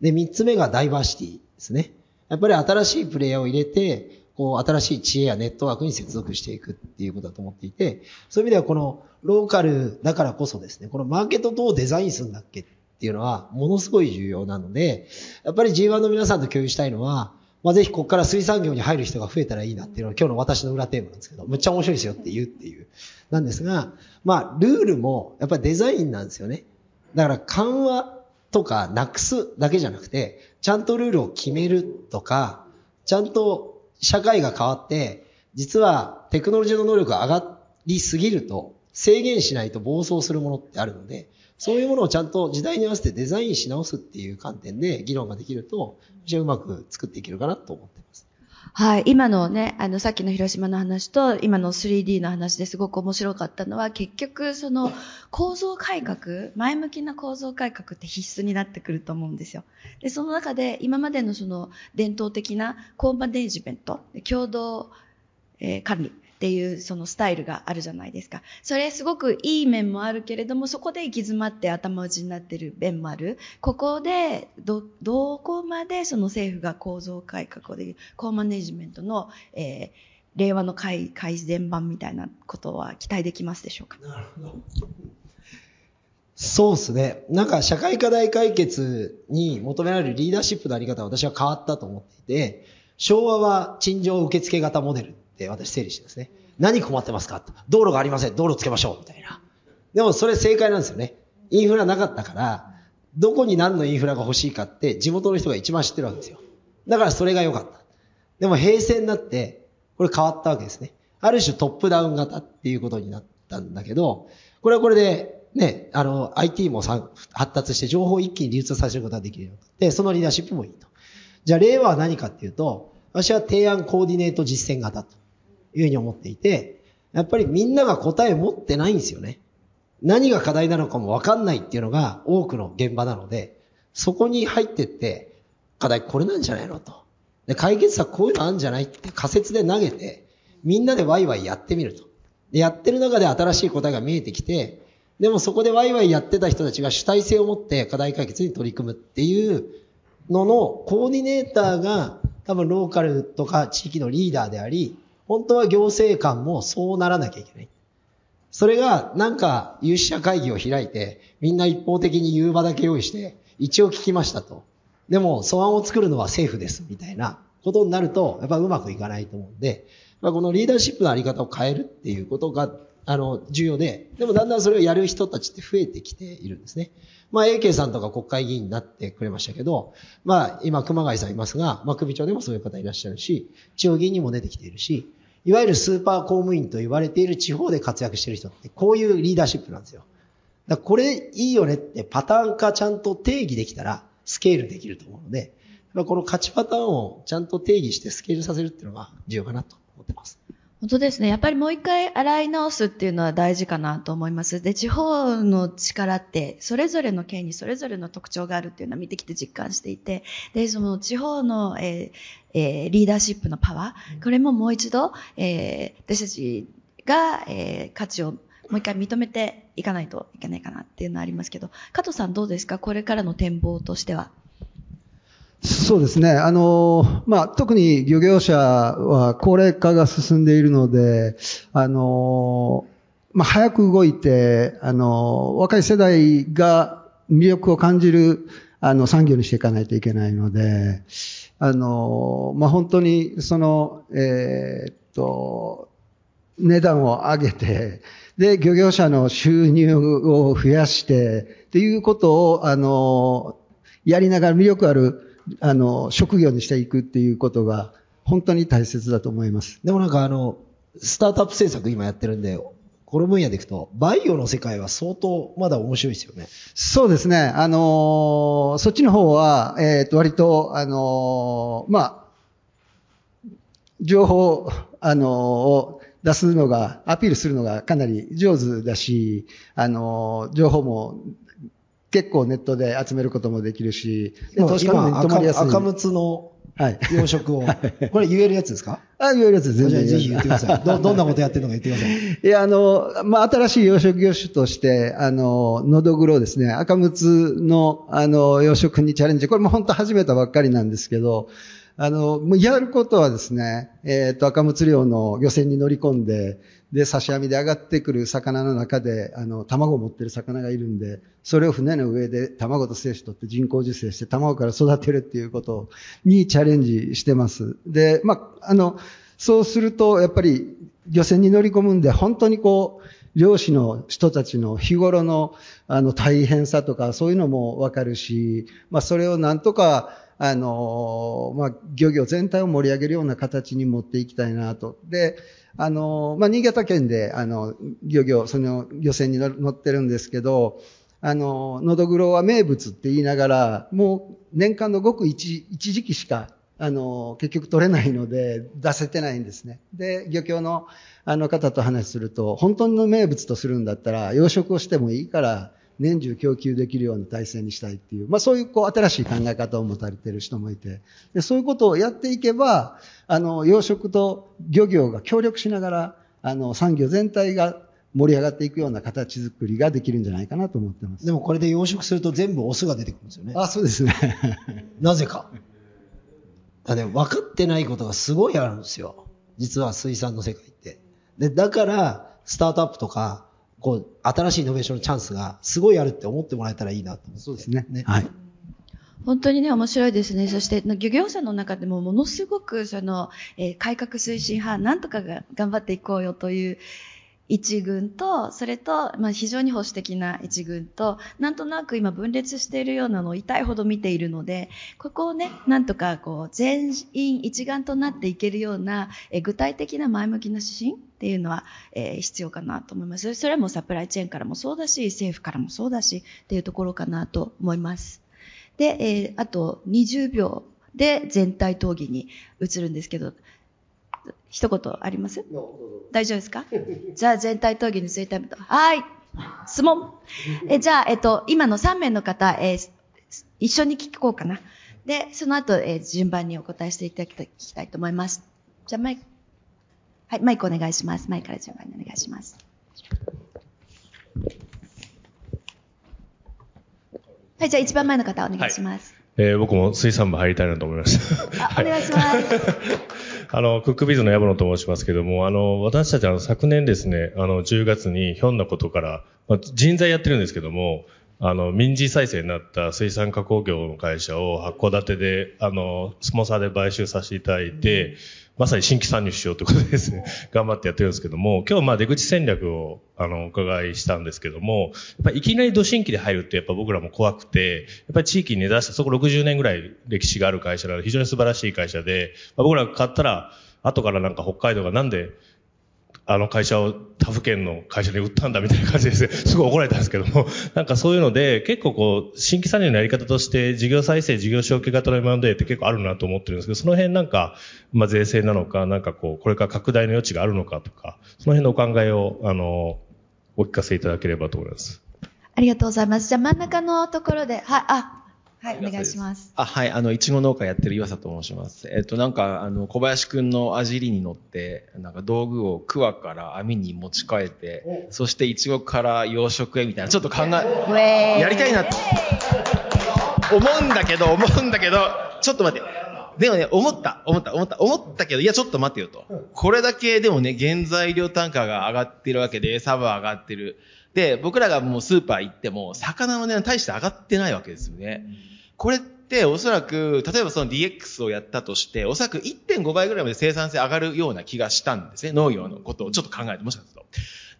で、3つ目がダイバーシティですね。やっぱり新しいプレイヤーを入れて、こう、新しい知恵やネットワークに接続していくっていうことだと思っていて、そういう意味ではこのローカルだからこそですね、このマーケットどうデザインするんだっけっていうのは、ものすごい重要なので、やっぱり G1 の皆さんと共有したいのは、まあ、ぜひここから水産業に入る人が増えたらいいなっていうのが今日の私の裏テーマなんですけど、むっちゃ面白いですよって言うっていう。なんですが、まあ、ルールもやっぱりデザインなんですよね。だから緩和とかなくすだけじゃなくて、ちゃんとルールを決めるとか、ちゃんと社会が変わって、実はテクノロジーの能力が上がりすぎると、制限しないと暴走するものってあるので、そういうものをちゃんと時代に合わせてデザインし直すっていう観点で議論ができると、じゃあうまく作っていけるかなと思ってます。はい。今のね、あの、さっきの広島の話と、今の 3D の話ですごく面白かったのは、結局、その、構造改革、前向きな構造改革って必須になってくると思うんですよ。で、その中で、今までのその、伝統的なコーマネージメント、共同、えー管理っていうそのスタイルがあるじゃないですか。それすごくいい面もあるけれども、そこで行き詰まって頭打ちになってる面もある。ここで、ど、どこまでその政府が構造改革をできる、コーマネジメントの、えー令和の改改善版みたいなことは期待できますでしょうか？なるほどそうですね。なんか社会課題解決に求められるリーダーシップのあり方は私は変わったと思っていて、昭和は陳情受付型モデルって私整理してですね。何困ってますか？道路がありません。道路つけましょう。みたいな。でもそれ正解なんですよね。インフラなかったから、どこに何のインフラが欲しいかって地元の人が一番知ってるわけですよ。だからそれが良かった。でも平成になって、これ変わったわけですね。ある種トップダウン型っていうことになったんだけど、これはこれで、ね、あの、IT も発達して情報を一気に流通させることができるようになって、そのリーダーシップもいいと。じゃあ、令和は何かっていうと、私は提案コーディネート実践型というふうに思っていて、やっぱりみんなが答え持ってないんですよね。何が課題なのかもわかんないっていうのが多くの現場なので、そこに入ってって、課題これなんじゃないのと。で、解決策こういうのあるんじゃないって仮説で投げて、みんなでワイワイやってみると。で、やってる中で新しい答えが見えてきて、でもそこでワイワイやってた人たちが主体性を持って課題解決に取り組むっていうののコーディネーターが多分ローカルとか地域のリーダーであり、本当は行政官もそうならなきゃいけない。それがなんか有識者会議を開いて、みんな一方的に言う場だけ用意して、一応聞きましたと。でも素案を作るのは政府ですみたいなことになると、やっぱうまくいかないと思うんで、まあ、このリーダーシップのあり方を変えるっていうことが、あの、重要で、でもだんだんそれをやる人たちって増えてきているんですね。まあ、AK さんとか国会議員になってくれましたけど、まあ、今、熊谷さんいますが、まあ、首長でもそういう方いらっしゃるし、地方議員にも出てきているし、いわゆるスーパー公務員と言われている地方で活躍している人って、こういうリーダーシップなんですよ。だこれいいよねってパターン化ちゃんと定義できたら、スケールできると思うので、この勝ちパターンをちゃんと定義してスケールさせるっていうのが重要かなと思ってます。本当ですね。やっぱりもう一回洗い直すっていうのは大事かなと思います。で、地方の力って、それぞれの県にそれぞれの特徴があるっていうのは見てきて実感していて、で、その地方の、えーえー、リーダーシップのパワー、これももう一度、えー、私たちが、えー、価値をもう一回認めていかないといけないかなっていうのはありますけど、加藤さんどうですか？これからの展望としては。そうですね。あの、まあ、特に漁業者は高齢化が進んでいるので、あの、まあ、早く動いて、あの、若い世代が魅力を感じる、あの、産業にしていかないといけないので、あの、まあ、本当に、その、えー、っと、値段を上げて、で、漁業者の収入を増やして、っていうことを、あの、やりながら魅力あるあの、職業にしていくっていうことが、本当に大切だと思います。でもなんかあの、スタートアップ政策今やってるんで、この分野でいくと、バイオの世界は相当まだ面白いですよね。そうですね。あのー、そっちの方は、えっ、ー、と、割と、あのー、まあ、情報、あのを出すのが、アピールするのがかなり上手だし、あの情報も結構ネットで集めることもできるし、投資家も止まりやすい。赤むつの養殖を、*laughs* はい、これ言えるやつですか？あ、言えるやつ全然。ぜひ言ってください。ど、*laughs* どんなことやってるのか言ってください。いや、あの、まあ、新しい養殖業種として、あの、のどぐろですね、赤むつの、あの、養殖にチャレンジ。これも本当始めたばっかりなんですけど、あの、もうやることはですね、えっ、ー、と、赤むつ漁の漁船に乗り込んで、で、刺し網で上がってくる魚の中で、あの、卵を持ってる魚がいるんで、それを船の上で卵と精子取って人工授精して卵から育てるっていうことにチャレンジしてます。で、まあ、あの、そうすると、やっぱり漁船に乗り込むんで、本当にこう、漁師の人たちの日頃のあの大変さとかそういうのもわかるし、まあそれをなんとかあの、まあ漁業全体を盛り上げるような形に持っていきたいなと。で、あの、まあ、新潟県で、あの、漁業、その漁船に乗ってるんですけど、あの、のどぐろは名物って言いながら、もう年間のごく一一時期しか、あの、結局取れないので、出せてないんですね。で、漁協のあの方と話すると、本当の名物とするんだったら、養殖をしてもいいから、年中供給できるような体制にしたいっていう、まあそういうこう新しい考え方を持たれている人もいて、でそういうことをやっていけば、あの、養殖と漁業が協力しながら、あの、産業全体が盛り上がっていくような形作りができるんじゃないかなと思ってます。でもこれで養殖すると全部オスが出てくるんですよね。あ、そうですね。*laughs* なぜか。だね、分かってないことがすごいあるんですよ。実は水産の世界って。で、だから、スタートアップとか、こう、新しいイノベーションのチャンスがすごいあるって思ってもらえたらいいなと思って。そうですね。ねはい。本当にね、面白いですね。そして、漁業者の中でもものすごく、その、えー、改革推進派、なんとかが頑張っていこうよという一軍と、それと、まあ、非常に保守的な一軍と、なんとなく今分裂しているようなのを痛いほど見ているので、ここをね、なんとかこう、全員一丸となっていけるような、え具体的な前向きな指針っていうのは、えー、必要かなと思います。それもサプライチェーンからもそうだし、政府からもそうだし、っていうところかなと思います。で、えー、あと20秒で全体討議に移るんですけど、一言あります？大丈夫ですか？*laughs* じゃあ全体討議についてはい。質問。*laughs* え、じゃあ、えっと、今の3名の方、えー、一緒に聞こうかな。で、その後、えー、順番にお答えしていただきたいと思います。じゃあ、マイク。はい、マイクお願いします。マイクから順番にお願いします。はい、じゃあ一番前の方お願いします。はい、えー、僕も水産部入りたいなと思いました。あ、お願いします。*laughs* あの、クックビズの矢野と申しますけども、あの、私たちは昨年ですね、あの、10月にひょんなことから、まあ、人材やってるんですけども、あの、民事再生になった水産加工業の会社を函館で、あの、スポンサーで買収させていただいて、まさに新規参入しようということでですね、*laughs* 頑張ってやってるんですけども、今日まあ出口戦略をあの、お伺いしたんですけども、やっぱいきなり土新規で入るってやっぱ僕らも怖くて、やっぱり地域に根ざした、そこ60年ぐらい歴史がある会社なので非常に素晴らしい会社で、まあ、僕らが買ったら、後からなんか北海道がなんであの会社を他府県の会社に売ったんだみたいな感じです *laughs* すごい怒られたんですけども、*laughs* なんかそういうので、結構こう、新規参入のやり方として、事業再生、事業承継型の M&A って結構あるなと思ってるんですけど、その辺なんか、まあ税制なのか、なんかこう、これから拡大の余地があるのかとか、その辺のお考えを、あの、お聞かせいただければと思います。ありがとうございます。じゃあ真ん中のところで、はい、あ、はい、お願いします。あ、はい、あの、いちご農家やってる岩佐と申します。えっと、なんか、あの、小林くんのあじりに乗って、なんか道具を桑から網に持ち替えて、そしていちごから養殖へみたいな、ちょっと考え、やりたいなと、思うんだけど、思うんだけど、ちょっと待って。でもね、思った、思った、思った、思ったけど、いや、ちょっと待ってよと。これだけでもね、原材料単価が上がってるわけで、餌は上がってる。で、僕らがもうスーパー行っても、魚の値段大して上がってないわけですよね。これっておそらく、例えばその DX をやったとして、おそらく1.5倍ぐらいまで生産性上がるような気がしたんですね。農業のことをちょっと考えて、もしかすると。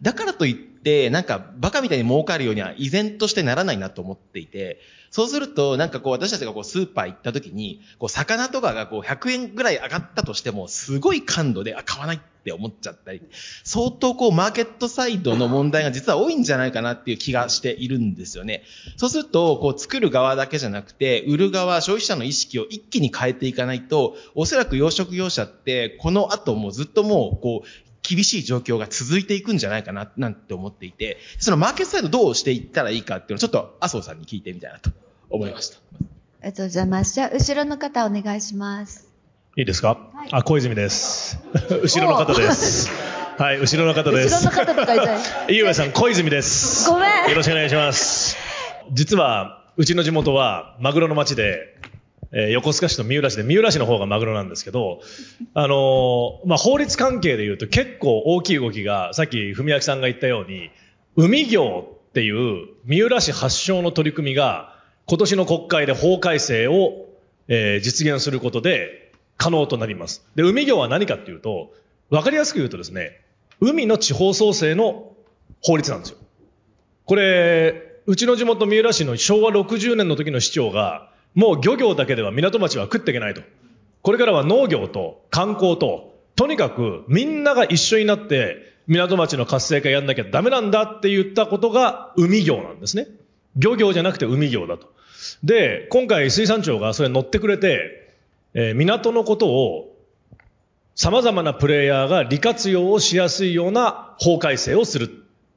だからといって、なんかバカみたいに儲かるようには依然としてならないなと思っていて、そうすると、なんかこう私たちがこうスーパー行った時に、こう魚とかがこう100円ぐらい上がったとしても、すごい感度で、あ、買わないって思っちゃったり、相当こうマーケットサイドの問題が実は多いんじゃないかなっていう気がしているんですよね。そうすると、こう作る側だけじゃなくて、売る側、消費者の意識を一気に変えていかないと、おそらく養殖業者って、この後もずっともう、こう、厳しい状況が続いていくんじゃないかな、なんて思っていて、そのマーケットサイドどうしていったらいいかっていうのをちょっと麻生さんに聞いてみたいなと思いました。ありがとうございます。じゃあ、後ろの方お願いします。いいですか、はい、あ、小泉です。*laughs* 後ろの方です。はい、後ろの方です。後ろの方とかいたい。*laughs* 井上さん、小泉です。ごめん。よろしくお願いします。実は、うちの地元は、マグロの町で、えー、横須賀市と三浦市で、三浦市の方がマグロなんですけど、あのー、まあ、法律関係で言うと結構大きい動きが、さっき文明さんが言ったように、海業っていう三浦市発祥の取り組みが、今年の国会で法改正を、えー、実現することで可能となります。で、海業は何かっていうと、わかりやすく言うとですね、海の地方創生の法律なんですよ。これ、うちの地元三浦市の昭和60年の時の市長が、もう漁業だけでは港町は食っていけないと。これからは農業と観光と、とにかくみんなが一緒になって港町の活性化やんなきゃダメなんだって言ったことが海業なんですね。漁業じゃなくて海業だと。で、今回水産庁がそれ乗ってくれて、えー、港のことを様々なプレイヤーが利活用をしやすいような法改正をする。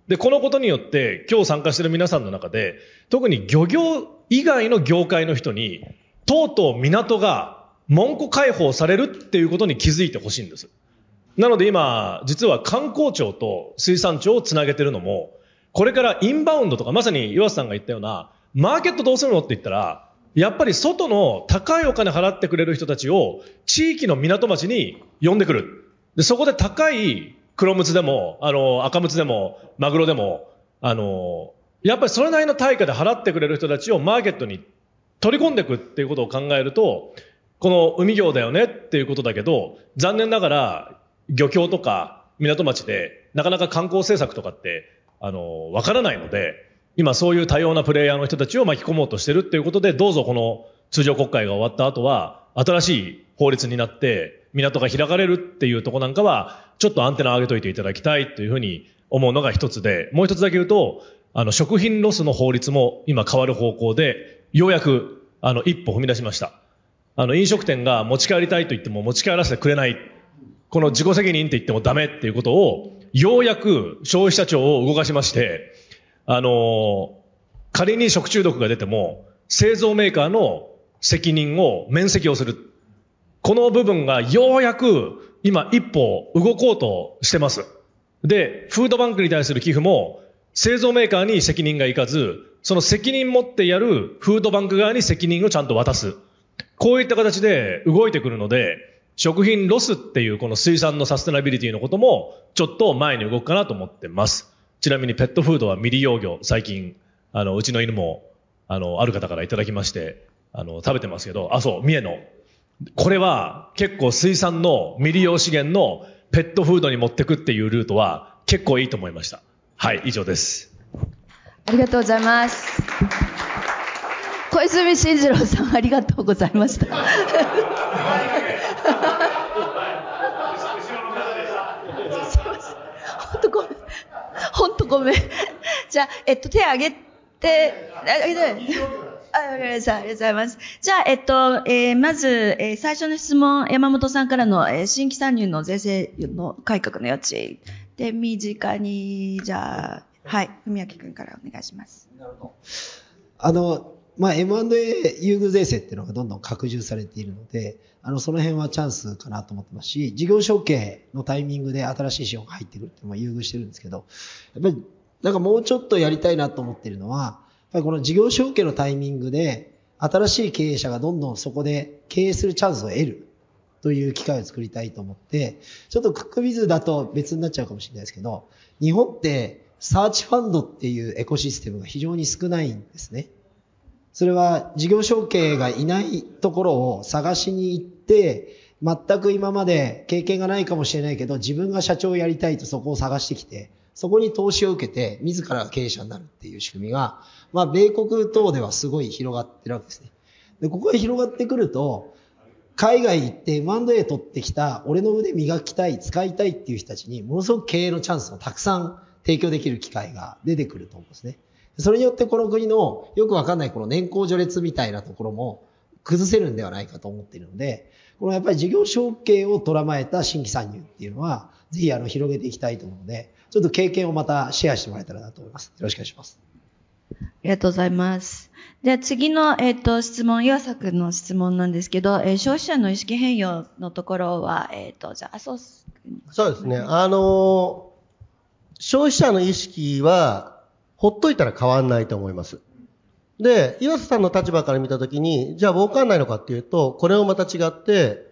で、このことによって今日参加している皆さんの中で、特に漁業以外の業界の人に、とうとう港が門戸開放されるっていうことに気づいてほしいんです。なので今、実は観光庁と水産庁をつなげてるのも、これからインバウンドとか、まさに岩瀬さんが言ったような、マーケットどうするのって言ったら、やっぱり外の高いお金払ってくれる人たちを地域の港町に呼んでくる。で、そこで高い黒ムツでも、あの、赤ムツでも、マグロでも、あの、やっぱりそれなりの対価で払ってくれる人たちをマーケットに取り込んでいくっていうことを考えると、この海業だよねっていうことだけど、残念ながら漁協とか港町でなかなか観光政策とかって、あの、わからないので、今そういう多様なプレイヤーの人たちを巻き込もうとしてるっていうことで、どうぞこの通常国会が終わった後は、新しい法律になって、港が開かれるっていうとこなんかは、ちょっとアンテナ上げといていただきたいというふうに思うのが一つで、もう一つだけ言うと、あの、食品ロスの法律も今変わる方向で、ようやく、あの、一歩踏み出しました。あの、飲食店が持ち帰りたいと言っても持ち帰らせてくれない。この自己責任って言ってもダメっていうことを、ようやく消費者庁を動かしまして、あの、仮に食中毒が出ても、製造メーカーの責任を免責をする。この部分がようやく今一歩動こうとしてます。で、フードバンクに対する寄付も製造メーカーに責任がいかず、その責任持ってやるフードバンク側に責任をちゃんと渡す。こういった形で動いてくるので、食品ロスっていうこの水産のサステナビリティのこともちょっと前に動くかなと思ってます。ちなみにペットフードは未利用魚、最近、あの、うちの犬も、あの、ある方からいただきまして、あの、食べてますけど、あ、そう、三重の。これは結構水産の未利用資源のペットフードに持ってくっていうルートは結構いいと思いました。はい、以上です。ありがとうございます。小泉進次郎さん、ありがとうございました。*laughs* 本当ごめん。ごめん。じゃあ、えっと、手挙げて、あ挙げて。ありがとうございます。じゃあ、えっと、えーまず、えー最初の質問、山本さんからの、えー新規参入の税制の改革の余地。で、身近に、じゃあ、はい、文明君からお願いします。あの、まあ、M&A 優遇税制っていうのがどんどん拡充されているので、あの、その辺はチャンスかなと思ってますし、事業承継のタイミングで新しい資本が入ってくるっていうのも優遇してるんですけど、やっぱり、なんかもうちょっとやりたいなと思ってるのは、やっぱりこの事業承継のタイミングで、新しい経営者がどんどんそこで経営するチャンスを得るという機会を作りたいと思って、ちょっとクックビズだと別になっちゃうかもしれないですけど、日本ってサーチファンドっていうエコシステムが非常に少ないんですね。それは事業承継がいないところを探しに行って、全く今まで経験がないかもしれないけど、自分が社長をやりたいとそこを探してきて、そこに投資を受けて、自らが経営者になるっていう仕組みが、まあ、米国等ではすごい広がってるわけですね。で、ここが広がってくると、海外行って M&A 取ってきた、俺の腕磨きたい、使いたいっていう人たちに、ものすごく経営のチャンスをたくさん提供できる機会が出てくると思うんですね。それによってこの国のよくわかんないこの年功序列みたいなところも崩せるんではないかと思っているので、このやっぱり事業承継を捉まえた新規参入っていうのは、ぜひあの広げていきたいと思うので、ちょっと経験をまたシェアしてもらえたらなと思います。よろしくお願いします。ありがとうございます。では次の、えっ、と、質問、岩佐君の質問なんですけど、えー消費者の意識変容のところは、えっ、と、じゃあ、そう。そうですね。あの消費者の意識は、ほっといたら変わんないと思います。で、岩瀬さんの立場から見たときに、じゃあ儲かんないのかっていうと、これもまた違って、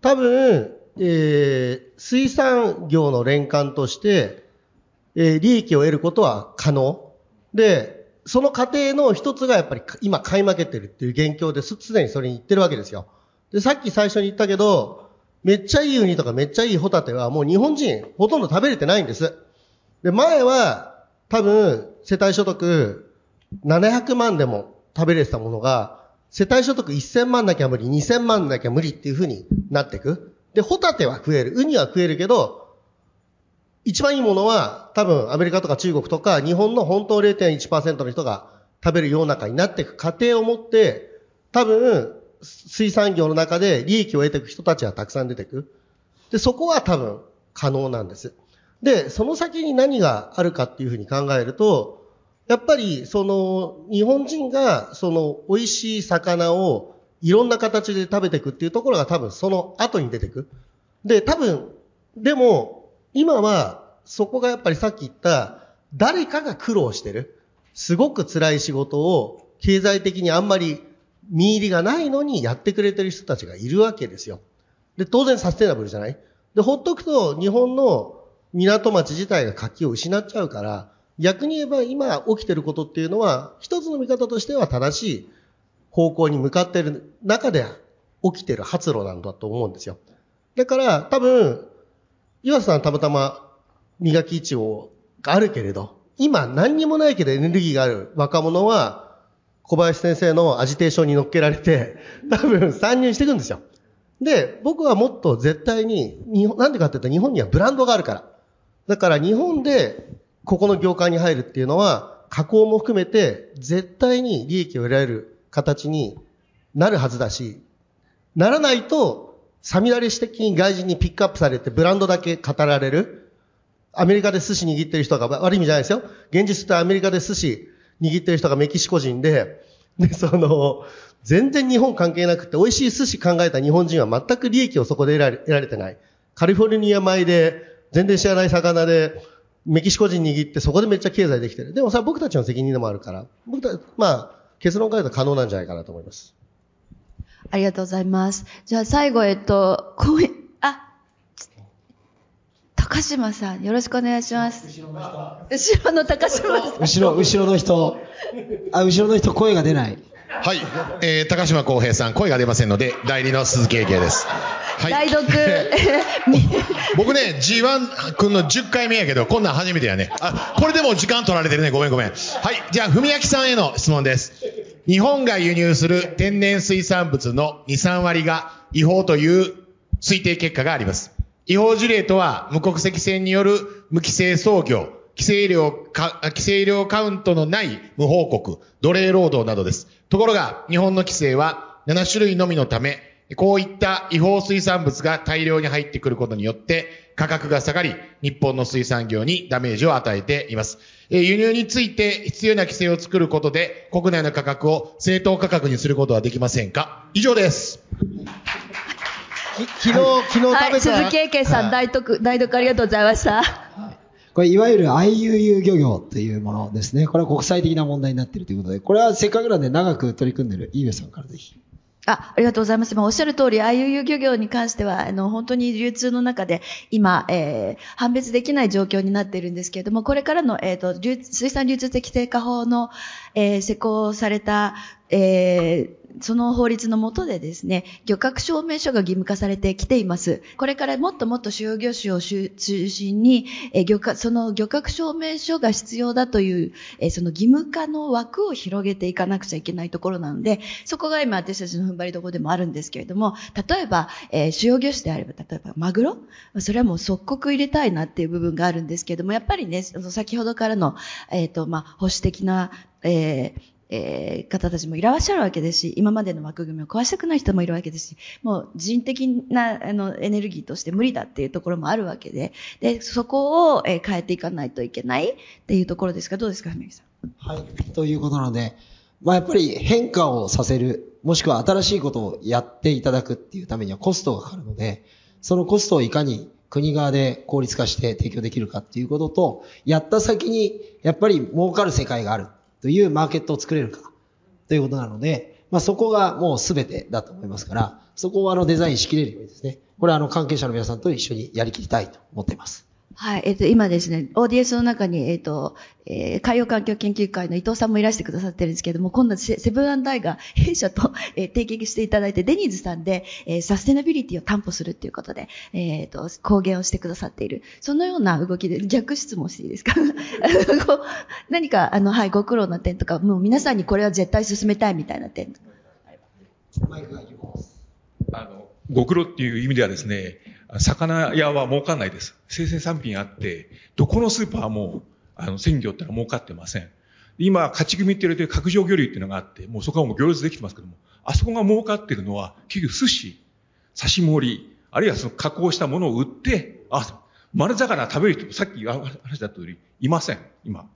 多分、えー水産業の連関として、えー利益を得ることは可能。で、その過程の一つがやっぱり今買い負けてるっていう現況です、すでにそれに言ってるわけですよ。で、さっき最初に言ったけど、めっちゃいいウニとかめっちゃいいホタテはもう日本人ほとんど食べれてないんです。で、前は多分世帯所得700万でも食べれてたものが、世帯所得1000万なきゃ無理、2000万なきゃ無理っていう風になっていく。で、ホタテは食える、ウニは食えるけど、一番いいものは多分アメリカとか中国とか日本の本当0.1%の人が食べる世の中になっていく過程をもって、多分水産業の中で利益を得ていく人たちはたくさん出てく。で、そこは多分可能なんです。で、その先に何があるかっていうふうに考えると、やっぱりその日本人がその美味しい魚をいろんな形で食べていくっていうところが多分その後に出てく。で、多分、でも今はそこがやっぱりさっき言った誰かが苦労してる。すごく辛い仕事を経済的にあんまり見入りがないのにやってくれてる人たちがいるわけですよ。で、当然サステナブルじゃない？で、ほっとくと日本の港町自体が活気を失っちゃうから、逆に言えば今起きてることっていうのは、一つの見方としては正しい方向に向かってる中で起きてる発露なんだと思うんですよ。だから多分、岩瀬さんたまたま磨き一応があるけれど、今何にもないけどエネルギーがある若者は、小林先生のアジテーションに乗っけられて、*laughs* 多分参入していくんですよ。で、僕はもっと絶対に、日本なんでかって言ったら日本にはブランドがあるから。だから日本でここの業界に入るっていうのは、加工も含めて絶対に利益を得られる形になるはずだし、ならないと、サミダレシ的に外人にピックアップされてブランドだけ語られる。アメリカで寿司握ってる人が、悪い意味じゃないですよ。現実ってアメリカで寿司握ってる人がメキシコ人で、で、その、全然日本関係なくて、美味しい寿司考えた日本人は全く利益をそこで得られ得られてない。カリフォルニア米で、全然知らない魚で、メキシコ人握ってそこでめっちゃ経済できてる。でもさ、僕たちの責任でもあるから、僕たまあ、結論から言うと可能なんじゃないかなと思います。ありがとうございます。じゃあ最後、えっと、こうあ、高島さん、よろしくお願いします。後ろの高島さん。後ろ、後ろの人、あ、後ろの人声が出ない。はい、えー、高島康平さん、声が出ませんので、代理の鈴木英慶です。はい。代読。*laughs* 僕ね、G1 君の10回目やけど、こんなん初めてやね。あ、これでも時間取られてるね。ごめんごめん。はい。じゃあ、文明さんへの質問です。日本が輸入する天然水産物の2、3割が違法という推定結果があります。違法事例とは、無国籍船による無規制操業、規制量か、規制量カウントのない無報告、奴隷労働などです。ところが、日本の規制は7種類のみのため、こういった違法水産物が大量に入ってくることによって価格が下がり、日本の水産業にダメージを与えています。えー輸入について必要な規制を作ることで、国内の価格を正当価格にすることはできませんか？以上です。き昨日、昨日食べた、はい、鈴木英慶さん、代読、代読ありがとうございました。これ、いわゆる IUU 漁業というものですね。これは国際的な問題になっているということで、これはせっかくなんで長く取り組んでいる井上さんからぜひ。あ、ありがとうございます。ま、おっしゃる通り、IUU 漁業に関しては、あの、本当に流通の中で、今、えー、判別できない状況になっているんですけれども、これからの、えっ、と、水産流通的低下法の、えー施行された、えーその法律の下でですね、漁獲証明書が義務化されてきています。これからもっともっと主要業種を中心に、え漁獲、その漁獲証明書が必要だという、えその義務化の枠を広げていかなくちゃいけないところなので、そこが今私たちの踏ん張りどころでもあるんですけれども、例えば、え主要業種であれば、例えばマグロ？それはもう即刻入れたいなっていう部分があるんですけれども、やっぱりね、その先ほどからの、えっ、と、まあ、保守的な、えーえー方たちもいらっしゃるわけですし、今までの枠組みを壊したくない人もいるわけですし、もう人的なあのエネルギーとして無理だっていうところもあるわけで、で、そこを、えー変えていかないといけないっていうところですが、どうですか、文木さん？はい。ということなので、まあやっぱり変化をさせる、もしくは新しいことをやっていただくっていうためにはコストがかかるので、そのコストをいかに国側で効率化して提供できるかっていうことと、やった先にやっぱり儲かる世界があるというマーケットを作れるかということなので、まあそこがもう全てだと思いますから、そこをあのデザインしきれるようにですね、これはあの関係者の皆さんと一緒にやりきりたいと思っています。はい、えっ、と、今ですね、ODS の中に、えっ、と、えー海洋環境研究会の伊藤さんもいらしてくださってるんですけれども、今度セセブンアイが弊社と、*laughs* えー提携していただいて、デニーズさんで、えーサステナビリティを担保するっていうことで、えっ、と、公言をしてくださっている。そのような動きで、逆質問していいですか？*laughs* 何か、あの、はい、ご苦労な点とか、もう皆さんにこれは絶対進めたいみたいな点。あの、ご苦労っていう意味ではですね、魚屋は儲かんないです。生鮮産品あって、どこのスーパーも、あの、鮮魚ってのは儲かってません。今、勝ち組って言われてる角上魚類っていうのがあって、もうそこはもう行列できてますけども、あそこが儲かってるのは、結局寿司、刺し盛り、あるいはその加工したものを売って、あ、丸魚食べる人、さっき話だった通り、いません、今。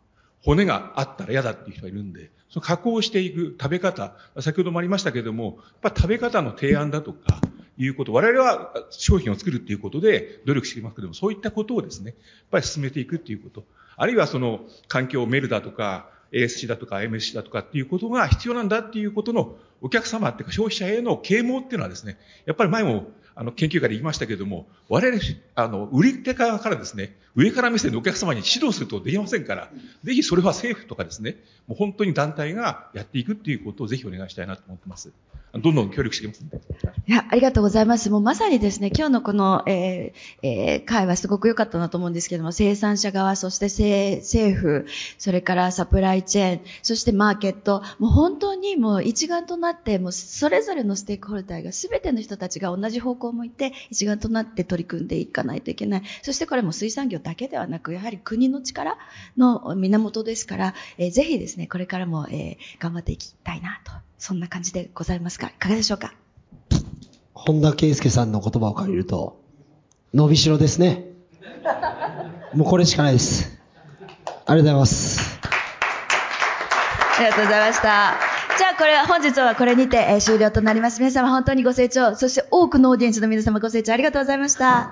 骨があったら嫌だっていう人がいるんで、その加工していく食べ方、先ほどもありましたけれども、やっぱ食べ方の提案だとか、いうこと、我々は商品を作るっていうことで努力していますけども、そういったことをですね、やっぱり進めていくっていうこと、あるいはその環境をメルだとか、ASC だとか MSC だとかっていうことが必要なんだっていうことのお客様っていうか消費者への啓蒙っていうのはですね、やっぱり前もあの研究会で言いましたけれども、我々、あの、売り手側からですね、上から目線でお客様に指導するとできませんから、ぜひそれは政府とかですね、もう本当に団体がやっていくっていうことをぜひお願いしたいなと思ってます。どんどん協力していきますんで。いや、ありがとうございます。もうまさにですね、今日のこの、えーえー会はすごく良かったなと思うんですけども、生産者側、そして政政府、それからサプライチェーン、そしてマーケット、もう本当にもう一丸となって、もうそれぞれのステークホルダーが全ての人たちが同じ方向を向いて、一丸となって取り組んでいかないといけない。そしてこれも水産業だけではなく、やはり国の力の源ですから、えーぜひですね、これからも、えー頑張っていきたいなと。そんな感じでございますが、いかがでしょうか？本田圭佑さんの言葉を借りると、伸びしろですね。もうこれしかないです。ありがとうございます。ありがとうございました。じゃあこれは本日はこれにて、えー終了となります。皆様本当にご清聴、そして多くのオーディエンスの皆様ご清聴ありがとうございました。